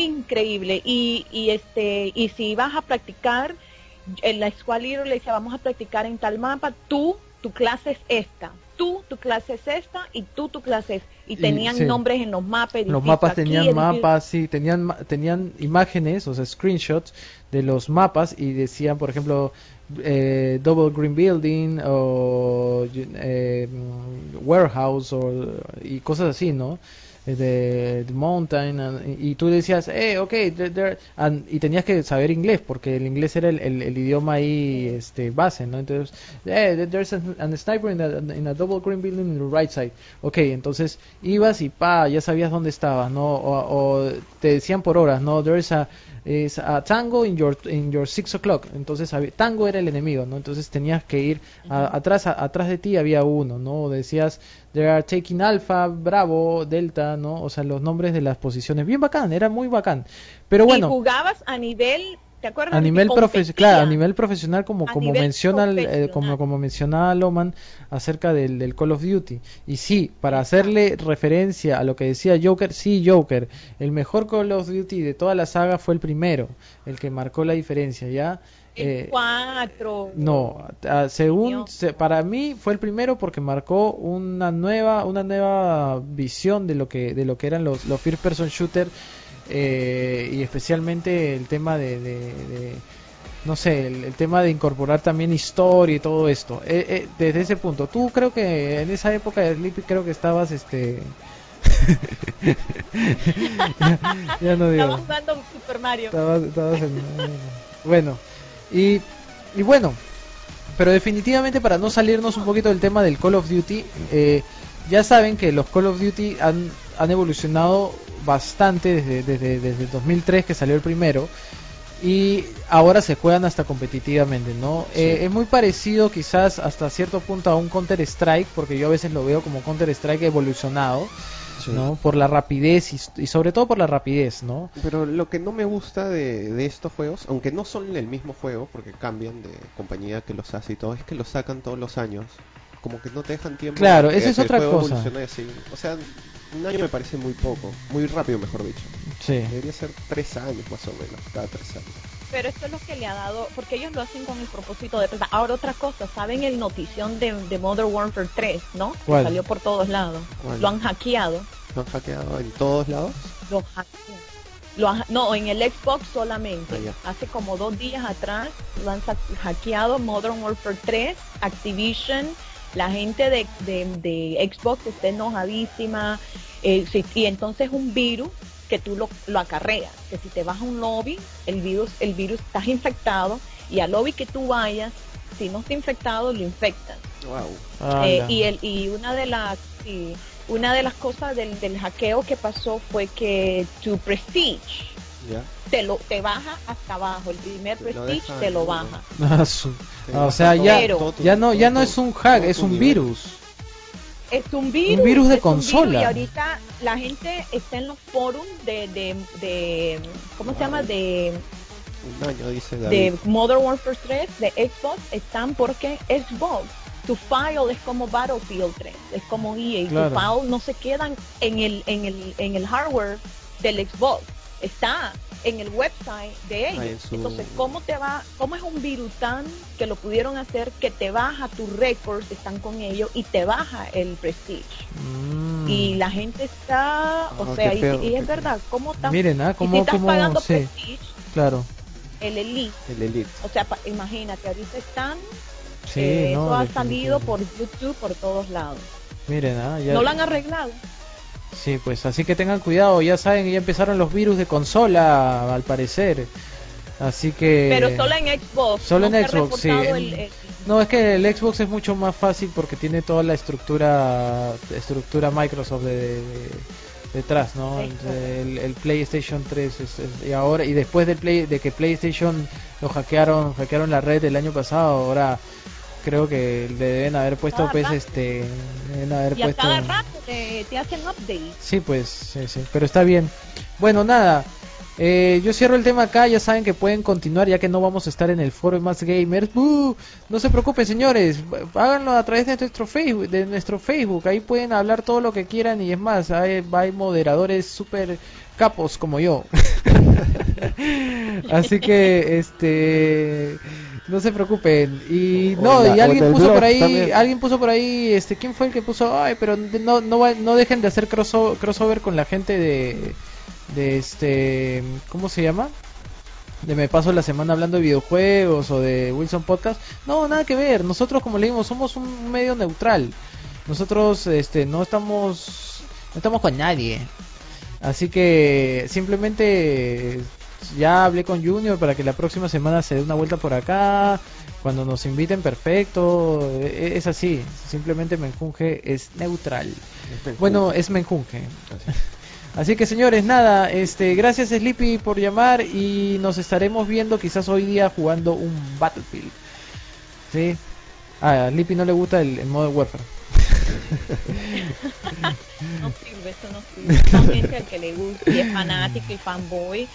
increíble. Y, y este, y si vas a practicar, en la escuela leader le decía, vamos a practicar en tal mapa, tú, tu clase es esta, tú, tu clase es esta, y tú, tu clase es. Y Y, tenían sí. nombres en los mapas. Los mapas aquí, tenían edificio- mapas, sí, tenían, tenían imágenes, o sea, screenshots de los mapas y decían, por ejemplo, eh, Double Green Building o eh, Warehouse o, y cosas así, ¿no? Eh, De, de Mountain and- y, y tú decías, eh, ok, there- there- and- y tenías que saber inglés porque el inglés era el, el- el idioma ahí este, base, ¿no? Entonces, eh, there's an, an sniper in a, in a double green building in the right side. Ok, entonces ibas y pa, ya sabías dónde estabas, ¿no? O, o te decían por horas, ¿no? There's a, is a tango in your, in your six o'clock. Entonces, tango era el enemigo, ¿no? Entonces tenías que ir a- atrás, a- atrás de ti había uno, ¿no? Decías, they are taking alpha, bravo, delta, ¿no? O sea, los nombres de las posiciones. Bien bacán, era muy bacán. Pero y bueno. jugabas a nivel, ¿te acuerdas? A nivel profesional, claro, a nivel profesional como A como menciona eh, como como mencionaba Loman acerca del, del Call of Duty. Y sí, para hacerle referencia a lo que decía Joker, sí Joker, el mejor Call of Duty de toda la saga fue el primero, el que marcó la diferencia, ¿ya? El Eh, 4. no, según se- para mí fue el primero porque marcó una nueva una nueva visión de lo que de lo que eran los los first person shooter eh, y especialmente el tema de, de- de- no sé el, el tema de incorporar también historia y todo esto Eh, eh, desde ese punto tú creo que en esa época de Sleepy creo que estabas este ya no digo Estamos jugando Super Mario. Estabas- estabas en- bueno, y, y bueno, pero definitivamente para no salirnos un poquito del tema del Call of Duty, eh, ya saben que los Call of Duty han, han evolucionado bastante desde, desde, desde el 2003 que salió el primero y ahora se juegan hasta competitivamente, ¿no? Eh, es muy parecido quizás hasta cierto punto a un Counter Strike, porque yo a veces lo veo como Counter Strike evolucionado, ¿no? Por la rapidez y, y sobre todo por la rapidez, ¿no? Pero lo que no me gusta de, de estos juegos, aunque no son el mismo juego, porque cambian de compañía que los hace y todo, es que los sacan todos los años. Como que no te dejan tiempo. Claro, esa es el otra juego cosa. así. O sea, un año me parece muy poco. Muy rápido, mejor dicho. Sí. Debería ser tres años más o menos, cada tres años. pero esto es lo que le ha dado, porque ellos lo hacen con el propósito de pensar. Ahora otra cosa, ¿saben el notición de, de Modern Warfare 3, no? Que salió por todos lados. ¿Cuál? Lo han hackeado. ¿Lo han hackeado en todos lados? Lo no, en el Xbox solamente. Ah. Hace como dos días atrás lo han hackeado Modern Warfare 3, Activision, la gente de, de- de Xbox está enojadísima. eh, sí, y entonces un virus que tú lo, lo acarreas, que si te vas a un lobby, el virus, el virus estás infectado y al lobby que tú vayas, si no está infectado, lo infectas. Wow. Eh, Ala. y el y una de las y una de las cosas del, del hackeo que pasó fue que tu prestige te lo te baja hasta abajo. El primer Te prestige te lo baja. Ah, o sea, ya, todo ya no, ya no es un hack, es un virus. es un virus virus de un consola. virus, y ahorita la gente está en los foros de, de, de cómo se llama de Un año, dice David. de Modern Warfare 3 de Xbox están porque Xbox tu file es como Battlefield 3 es como EA Claro. tu file no se quedan en el en el en el hardware del Xbox está en el website de ellos su- entonces cómo te va cómo es un virus tan que lo pudieron hacer que te baja tus records están con ellos y te baja el prestige Mm. y la gente está o Ah, sea y, es verdad cómo Miren, ah, y cómo, si estás cómo, pagando sí, prestige claro. el elite El Elite. o sea, pa- imagínate, ahorita están, Sí, eh, no, eso ha salido por. YouTube por todos lados. Miren, ah, ya, No lo han arreglado. Sí, pues así que tengan cuidado, ya saben ya empezaron los virus de consola, al parecer. Así que... Pero solo en Xbox. solo no en Xbox, sí. el- el- No, es que el Xbox es mucho más fácil porque tiene toda la estructura estructura Microsoft de, de- detrás, ¿no? El, el PlayStation 3 es- es- y ahora y después del play, de que PlayStation lo hackearon, hackearon la red el año pasado, ahora creo que le deben haber puesto pues rato. este deben haber y a puesto cada rato te, te hacen update. Sí, pues, sí, sí, pero está bien. Bueno, nada, eh, yo cierro el tema acá, ya saben que pueden continuar ya que no vamos a estar en el foro de más gamers. No se preocupen, señores, háganlo a través de nuestro Facebook, de nuestro Facebook, ahí pueden hablar todo lo que quieran y es más, hay, hay moderadores súper capos como yo. Así que, este, no se preocupen. Y no, la- y alguien puso por ahí, también. alguien puso por ahí, este, ¿quién fue el que puso? Ay, pero no, no, no dejen de hacer crossover, crossover con la gente de, de este, ¿cómo se llama? De me paso la semana hablando de videojuegos o de Wilson Podcast. No, nada que ver. Nosotros, como le dimos, somos un medio neutral. Nosotros, este, no estamos, no estamos con nadie. Así que simplemente ya hablé con Junior para que la próxima semana se dé una vuelta por acá. Cuando nos inviten, perfecto. E- Es así. Simplemente Menjunje es neutral. Bueno, es Menjunje. Así que señores, nada, este, gracias Sleepy por llamar y nos estaremos viendo quizás hoy día jugando un Battlefield. ¿Sí? Ah, a Sleepy no le gusta el, el Modern Warfare. No sirve, eso no sirve. Solamente al que le gusta y es fanático y fanboy.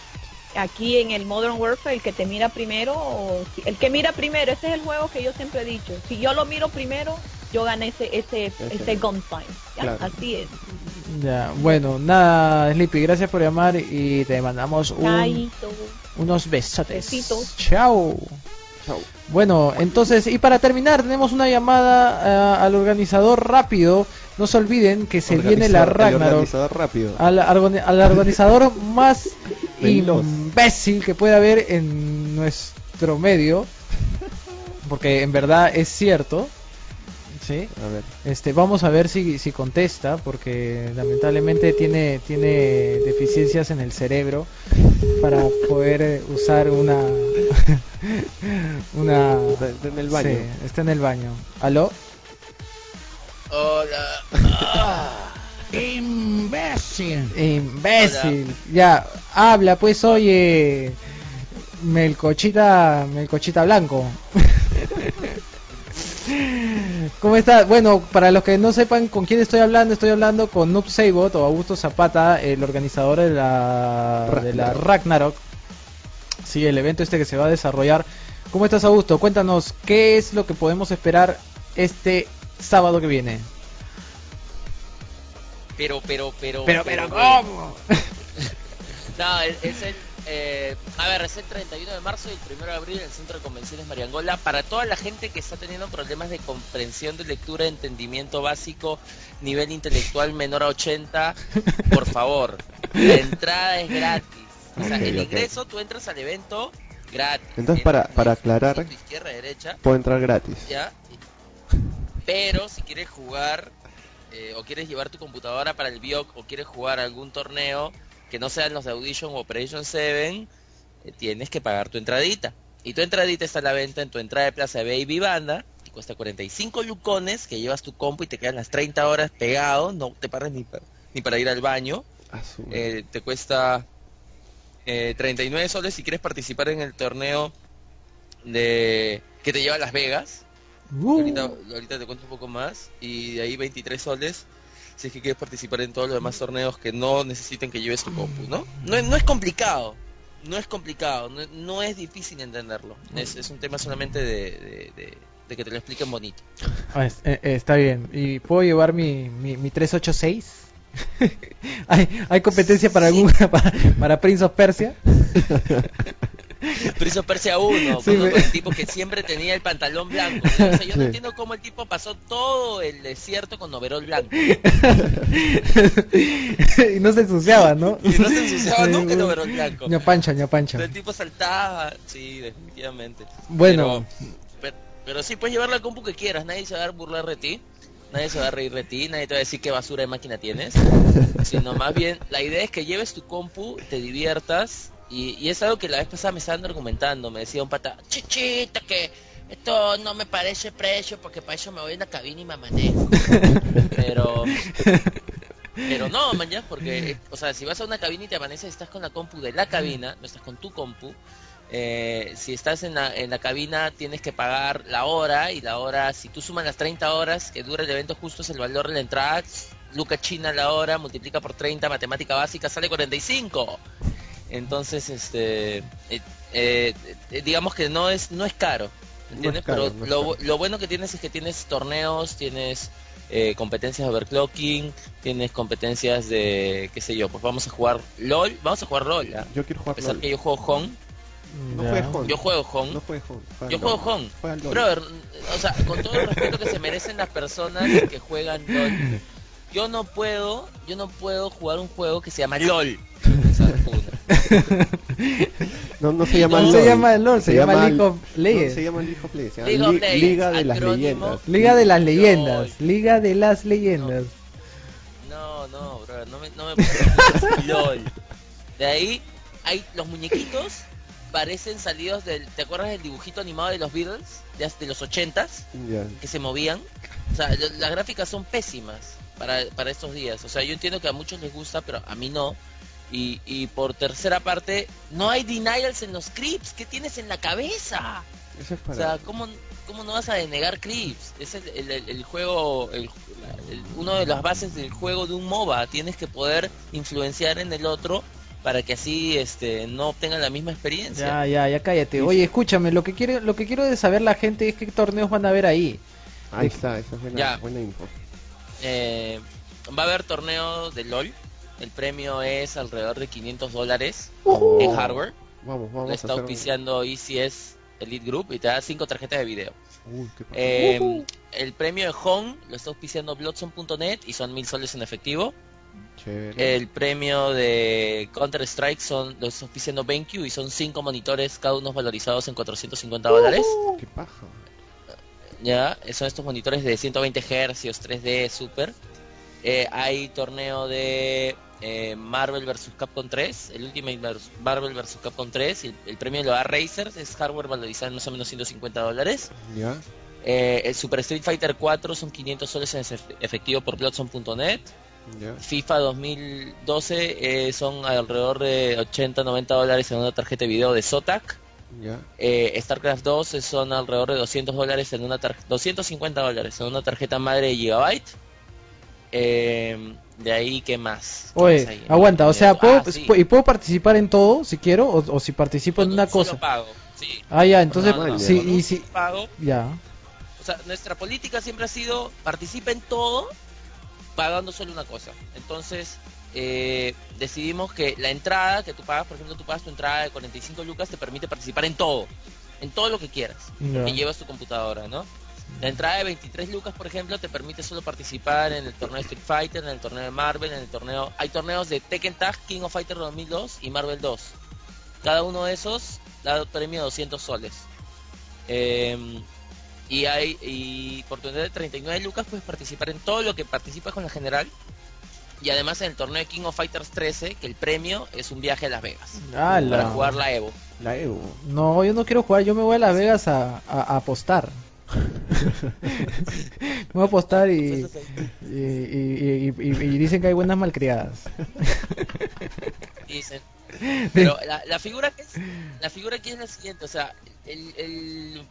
Aquí en el Modern Warfare, el que te mira primero, o si- el que mira primero, ese es el juego que yo siempre he dicho. Si yo lo miro primero, yo gané ese ese, ese gunfight. ¿ya? Claro. Así es. Ya, bueno, nada, Sleepy, gracias por llamar y te mandamos un, unos besotes. Besitos. Chao. Chau. Bueno, entonces, y para terminar, tenemos una llamada ah, al organizador rápido. No se olviden que se viene la Ragnarok. organizador rápido. Al, argoni- al organizador más Veloz. imbécil que puede haber en nuestro medio. Porque en verdad es cierto. ¿Sí? A ver. Este, vamos a ver si, si contesta, porque lamentablemente tiene, tiene deficiencias en el cerebro para poder usar una... una... Está- está en el baño. Sí, está en el baño. ¿Aló? Hola. Imbécil. Imbécil. Ya, habla pues, oye. Melcochita, Melcochita Blanco. ¿Cómo estás? Bueno, para los que no sepan con quién estoy hablando, estoy hablando con Noob Sabot o Augusto Zapata, el organizador de la, de la Ragnarok. Sí, el evento este que se va a desarrollar. ¿Cómo estás, Augusto? Cuéntanos, ¿qué es lo que podemos esperar este sábado que viene? Pero, pero, pero. Pero, pero. ¿cómo? No, es, es el, Eh, a ver, es el 31 de marzo y el 1 de abril en el Centro de Convenciones Mariangola. Para toda la gente que está teniendo problemas de comprensión de lectura, entendimiento básico, nivel intelectual menor a 80, por favor, la entrada es gratis. O sea, el ingreso, tú entras al evento gratis. Entonces, para- para aclarar- izquierda, derecha, Puedo entrar gratis. ya. Pero si quieres jugar eh, o quieres llevar tu computadora para el BIOC o quieres jugar algún torneo que no sean los de Audition o Operation 7, eh, tienes que pagar tu entradita. Y tu entradita está a la venta en tu entrada de Plaza Baby Banda y cuesta 45 lucones que llevas tu compu y te quedan las 30 horas pegado, no te pares ni, pa- ni para ir al baño. Eh, te cuesta eh, 39 soles si quieres participar en el torneo de que te lleva a Las Vegas. Uh, Ahorita, ahorita te cuento un poco más. Y de ahí 23 soles si es que quieres participar en todos los demás torneos que no necesiten que lleves tu compu, ¿no? No, es- no es complicado. No es complicado. No, no es difícil entenderlo. Es, es un tema solamente de, de- de- de que te lo expliquen bonito. ah, es- eh, eh, está bien. ¿Y puedo llevar mi, mi, mi 386? ¿Hay, ¿Hay competencia para Sí. alguna para, para Prince of Persia? Of Persia 1, Sí, me- el tipo que siempre tenía el pantalón blanco. O sea, yo no Sí. entiendo cómo el tipo pasó todo el desierto con overol blanco. y no se ensuciaba, ¿no? Y no se ensuciaba nunca el overol blanco. ña pancha, ña pancha. El tipo saltaba, sí, definitivamente. Bueno, Pero, pero, pero sí, puedes llevar la compu que quieras, nadie se va a burlar de ti, nadie se va a reír de ti, nadie te va a decir qué basura de máquina tienes, sino más bien, la idea es que lleves tu compu, te diviertas, y, y es algo que la vez pasada me estaban argumentando, me decía un pata, chichita, que esto no me parece precio, porque para eso me voy en la cabina y me manejo. pero... Pero no, man, ya, porque, o sea, si vas a una cabina y te amaneces, estás con la compu de la cabina, no estás con tu compu. Eh, si estás en la, en la cabina, tienes que pagar la hora, y la hora, si tú sumas las 30 horas que dura el evento, justo es el valor de la entrada. Luca China la hora, multiplica por 30, matemática básica, sale 45. Entonces, este, eh, eh, eh, digamos que no es, no es caro. ¿Entiendes? caro, Pero no lo, caro. lo bueno que tienes es que tienes torneos, tienes eh, competencias de overclocking, tienes competencias de, qué sé yo, pues vamos a jugar LOL, vamos a jugar LOL, ¿ah? Yo quiero a jugar pesar LOL. que yo juego Hong, No juegues Hong. yo juego Hong, No juegues Hong. Juega yo LOL. juego LOL. Brother, o sea, con todo el respeto que se merecen las personas que juegan LOL, yo no puedo, yo no puedo jugar un juego que se llama LOL. No, no se llama No LOL. se llama LOL, se llama League of Legends. No, se llama League of Legends. se llama League of Li- Legends, Liga de las acrónimo. leyendas. Liga de las leyendas, LOL. Liga de las leyendas. No, no, bro, no me, no me pongas LOL. De ahí, hay los muñequitos parecen salidos del. ¿Te acuerdas del dibujito animado de los Beatles? De, de los ochentas, Ya. que se movían. O sea, lo- las gráficas son pésimas para, para estos días. O sea, yo entiendo que a muchos les gusta, pero a mí no. Y, y por tercera parte, no hay denials en los creeps. ¿Qué tienes en la cabeza? Eso es O para... sea, ¿cómo, cómo no vas a denegar creeps? Es el, el- el- el juego, el, el- uno de las bases del juego de un MOBA. Tienes que poder influenciar en el otro para que así este no obtengan la misma experiencia. Ya, ya, ya cállate. Oye, escúchame, lo que quiere, lo que quiero de saber la gente es qué torneos van a ver ahí. Ahí está, esa es buena, Ya. buena info. Eh, va a haber torneo de LOL. El premio es alrededor de 500 dólares Oh. en hardware. Vamos, vamos Lo a está un- auspiciando ECS Elite Group y te da 5 tarjetas de video. Uy, qué. Eh, El premio de Home lo está auspiciando Bloodson.net y son mil soles en efectivo. Chévere. El premio de Counter Strike son lo está auspiciando BenQ y son 5 monitores, cada uno valorizados en 450 dólares. Qué paja. Ya, son estos monitores de 120 Hz, 3D, Super. Eh, hay torneo de eh, Marvel vs. Capcom 3, el último Marvel vs. Capcom 3. y el, el premio lo da Razer, es hardware valorizado en más o menos 150 dólares. Ya. Eh, el Super Street Fighter 4 son 500 soles en efe- efectivo por Bloodson.net. Ya. FIFA 2012 eh, son alrededor de 80-90 dólares en una tarjeta de video de Zotac. Ya. Eh, StarCraft 2 son alrededor de 200 dólares en una tar- 250 dólares en una tarjeta madre de Gigabyte. Eh, de ahí, ¿qué más? ¿Qué más Oye, hay? aguanta, o sea, Ah, ¿puedo, sí. ¿y puedo participar en todo si quiero? O, o si participo en una un solo cosa. pago, sí. Ah, ya, entonces, No, no, sí, y si, pago ya. O sea, nuestra política siempre ha sido participa en todo pagando solo una cosa. Entonces, eh, decidimos que la entrada que tú pagas, por ejemplo, tú pagas tu entrada de 45 lucas, te permite participar en todo, en todo lo que quieras, Ya. que llevas tu computadora, ¿no? La entrada de 23 lucas, por ejemplo, te permite solo participar en el torneo de Street Fighter, en el torneo de Marvel, en el torneo... Hay torneos de Tekken Tag, King of Fighter 2002 y Marvel 2. Cada uno de esos da premio de 200 soles. Eh, y hay y por tener de 39 lucas puedes participar en todo lo que participas con la general. Y además en el torneo de King of Fighters 13, que el premio es un viaje a Las Vegas. Para jugar la Evo. La Evo. No, yo no quiero jugar, yo me voy a Las Vegas a, a- a apostar. me voy a apostar y, y, y- dicen que hay buenas malcriadas. Dicen. Pero la, la figura que es, la figura aquí es la siguiente, o sea, el, el,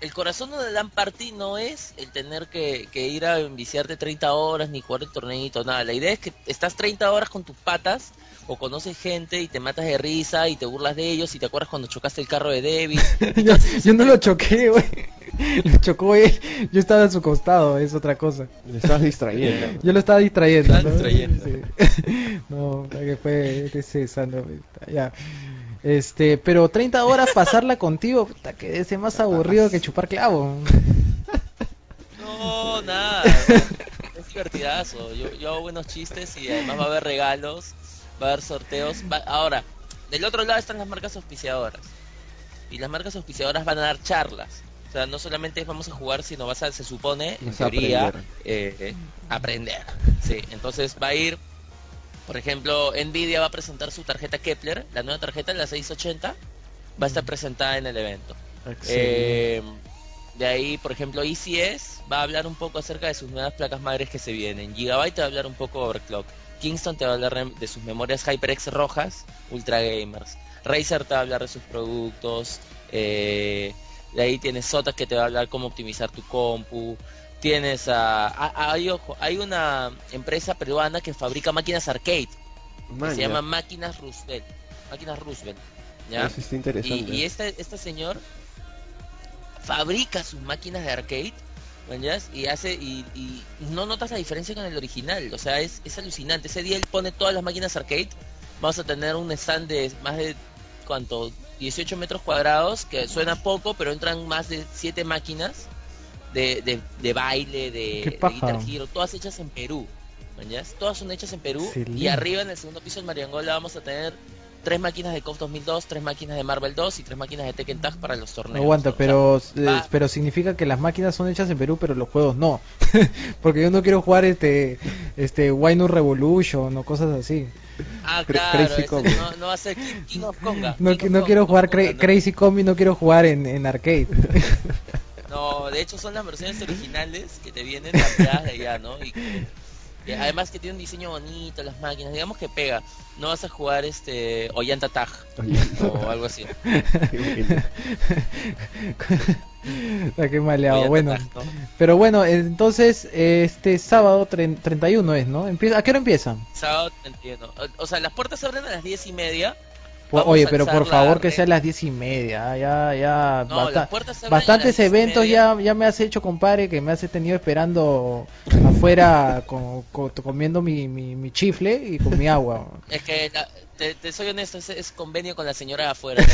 el corazón de la LAN Party no es el tener que, que ir a enviciarte 30 horas ni jugar el torneito, nada. La idea es que estás 30 horas con tus patas o conoces gente y te matas de risa y te burlas de ellos y te acuerdas cuando chocaste el carro de David. yo, yo no lo choqué, güey. Lo chocó él. Yo estaba a su costado, es otra cosa. Le estabas distrayendo. Yo lo estaba distrayendo. Estaba ¿no? distrayendo. Sí. No, que fue que se sanó, ya. Este, pero 30 horas pasarla contigo, puta, que ser más aburrido que chupar clavo. No, nada. Es divertidazo. Yo, yo hago buenos chistes y además va a haber regalos, va a haber sorteos. Va- Ahora, del otro lado están las marcas auspiciadoras. Y las marcas auspiciadoras van a dar charlas. O sea, no solamente vamos a jugar, sino vas a, se supone, en teoría, aprender. eh, eh, aprender. Sí, entonces va a ir, por ejemplo, Nvidia va a presentar su tarjeta Kepler, la nueva tarjeta, la 680, va a estar presentada en el evento. Eh, de ahí, por ejemplo, ECS va a hablar un poco acerca de sus nuevas placas madres que se vienen. Gigabyte va a hablar un poco de Overclock. Kingston te va a hablar de- de sus memorias HyperX rojas, Ultra Gamers. Razer te va a hablar de sus productos. eh, de ahí tienes Sotas que te va a hablar cómo optimizar tu compu. Tienes a, a- hay, ojo, hay una empresa peruana que fabrica máquinas arcade. que se llama Máquinas Roosevelt. Máquinas Roosevelt. ¿ya? Eso está interesante. Y, y este, este señor fabrica sus máquinas de arcade y hace y, y no notas la diferencia con el original o sea es, es alucinante ese día él pone todas las máquinas arcade vamos a tener un stand de más de cuánto 18 metros cuadrados que suena poco pero entran más de 7 máquinas de, de, de baile de, de. Guitar Hero todas hechas en Perú ¿mañas? todas son hechas en Perú y arriba en el segundo piso del Mariangola vamos a tener tres máquinas de KOF 2002, tres máquinas de Marvel 2 y tres máquinas de Tekken Tag para los torneos. Aguanta, ¿no? O sea, pero, eh, pero significa que las máquinas son hechas en Perú, pero los juegos no. Porque yo no quiero jugar este, este Wine Revolution o cosas así. ah, claro, Crazy ese Conga. no, no va a ser King, King of Conga. No, King qui- of no Conga, quiero jugar. Crazy Combi, no quiero jugar en, en arcade. No, de hecho son las versiones originales que te vienen ampliadas de allá, ¿no? Y que- que además que tiene un diseño bonito las máquinas, digamos que pega. No vas a jugar este Ollanta Tag o algo así. Ah, qué maleado. Ollanta Bueno, pero bueno, entonces este sábado tre- 31 es, ¿no? Empieza, ¿A qué hora empieza? Sábado 31. O, o sea, las puertas se abren a las 10 y media. Vamos Oye, pero por la favor que sea a las diez y media. Ya, ya. No, basta- las puertas se abren a bastantes eventos ya, ya me has hecho, compadre, que me has tenido esperando afuera con, con- comiendo mi, mi, mi chifle y con mi agua. Es que, la- te, te soy honesto, es, es convenio con la señora de afuera. ¿no?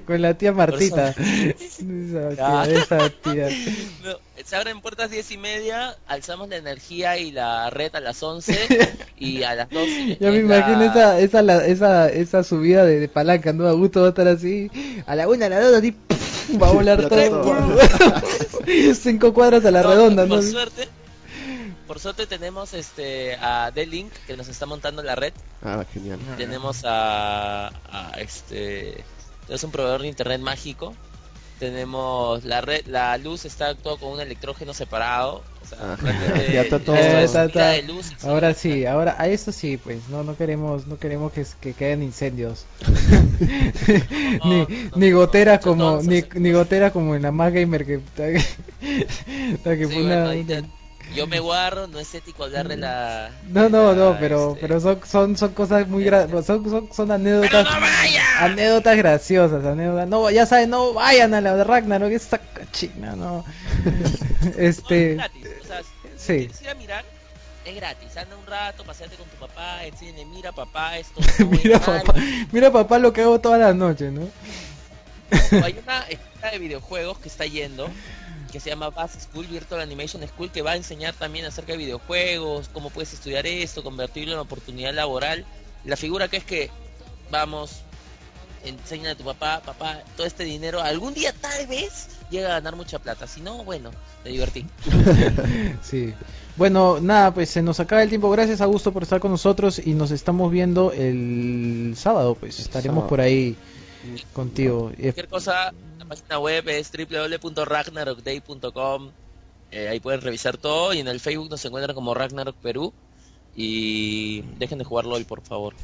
con la tía Martita. Esa tía, esa tía. No, se abren puertas 10 y media, alzamos la energía y la red a las 11 y a las 12. Ya me la- imagino esa, esa, la- esa, esa subida de, de palanca, ¿no? A gusto va a estar así. A la una, a la dos, así. Va a volar todo. Cinco cuadras a la No, redonda, ¿no? Por suerte, por suerte tenemos este a D-Link que nos está montando la red. Ah, genial. Tenemos a, a este es un proveedor de internet mágico. Tenemos la red, la luz está todo con un electrógeno separado. O sea, ya está todo- Eh, está- está. luz Ahora sí, ahora a eso sí, pues no no queremos no queremos que, que queden incendios. ni no, ni no, como no, ni, ni goteras como en la más gamer que que, que Sí, fue una- bueno, ahí te- yo me guarro, no es ético hablar de la. No, de no, la, no, pero este, pero son son son cosas muy gra son, son son ¡Pero anécdotas no vaya! anécdotas graciosas, anécdotas. No, ya saben, no vayan a la de Ragnarok, esa cachina, no. No, es este gratis, o sea, si sí. quieres ir a mirar, Es gratis, anda un rato, paseate con tu papá, enséñale, mira papá, esto mira papá, mira papá lo que hago toda la noche, ¿no? hay una escuela de videojuegos que está yendo que se llama Bass School Virtual Animation School que va a enseñar también acerca de videojuegos, cómo puedes estudiar esto, convertirlo en oportunidad laboral. La figura que es que vamos, enseña a tu papá, papá, todo este dinero algún día tal vez llega a ganar mucha plata, si no, bueno, te divertí. sí. Bueno, nada, pues se nos acaba el tiempo. Gracias a Augusto por estar con nosotros y nos estamos viendo el sábado, pues estaremos por ahí contigo. Cualquier cosa, página web es www.ragnarokday.com. Eh, ahí pueden revisar todo y en el Facebook nos encuentran como Ragnarok Perú. Y dejen de jugar LOL, por favor.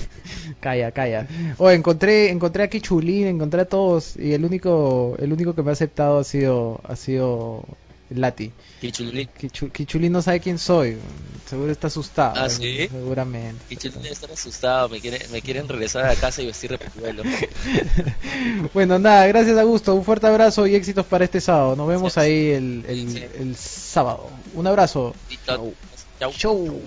calla, calla. Oh, encontré, encontré aquí Chulín, encontré a todos y el único, el único que me ha aceptado ha sido, ha sido Lati. Kichulín. Kichulín no sabe quién soy. Seguro está asustado. Ah, sí. Seguramente. Kichulín debe estar asustado. Me, quiere, me quieren regresar a casa y vestir de pecuelo. bueno, nada, gracias a gusto. Un fuerte abrazo y éxitos para este sábado. Nos vemos ahí el, el, el, sábado. Un abrazo. Chau. Chau.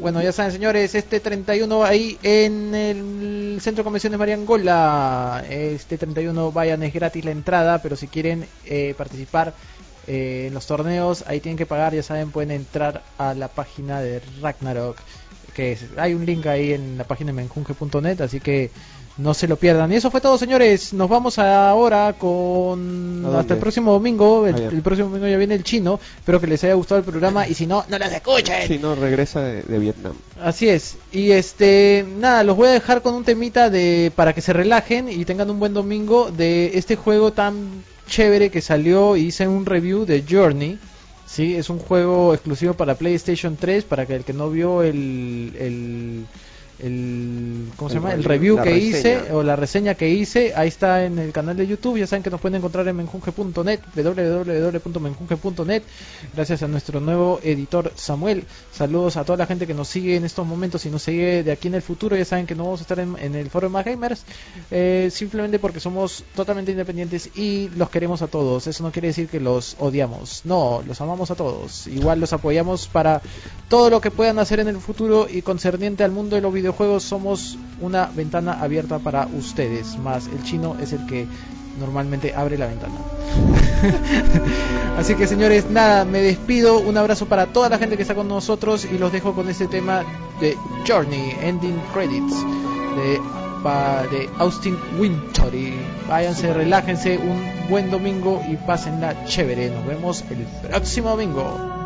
Bueno, ya saben, señores, este 31 ahí en el Centro de Convenciones Mariangola. Este 31 vayan, es gratis la entrada, pero si quieren eh, participar eh, en los torneos, ahí tienen que pagar, ya saben, pueden entrar a la página de Ragnarok, que hay un link ahí en la página de menjunge.net, así que no se lo pierdan. Y eso fue todo, señores. Nos vamos ahora con hasta el próximo domingo. El, próximo domingo ya viene el chino. Espero que les haya gustado el programa y si no, no las escuchen. Si no, regresa de, de, Vietnam. Así es. Y este, nada, los voy a dejar con un temita de para que se relajen y tengan un buen domingo de este juego tan chévere que salió hice un review de Journey. Sí, es un juego exclusivo para PlayStation 3 para que el que no vio el el ¿cómo se llama? el review que hice o la reseña que hice, ahí está en el canal de YouTube, ya saben que nos pueden encontrar en menjunge.net, www.menjunge.net, gracias a nuestro nuevo editor Samuel. Saludos a toda la gente que nos sigue en estos momentos y nos sigue de aquí en el futuro, ya saben que no vamos a estar en, el foro de Más Gamers, eh, simplemente porque somos totalmente independientes y los queremos a todos. Eso no quiere decir que los odiamos, no, los amamos a todos. Igual los apoyamos para todo lo que puedan hacer en el futuro y concerniente al mundo de los videojuegos juegos somos una ventana abierta para ustedes, más el chino es el que normalmente abre la ventana. Así que señores, nada, me despido, un abrazo para toda la gente que está con nosotros y los dejo con este tema de Journey, Ending Credits, de, de Austin Wintory. Váyanse, relájense, un buen domingo y pásenla chévere. Nos vemos el próximo domingo.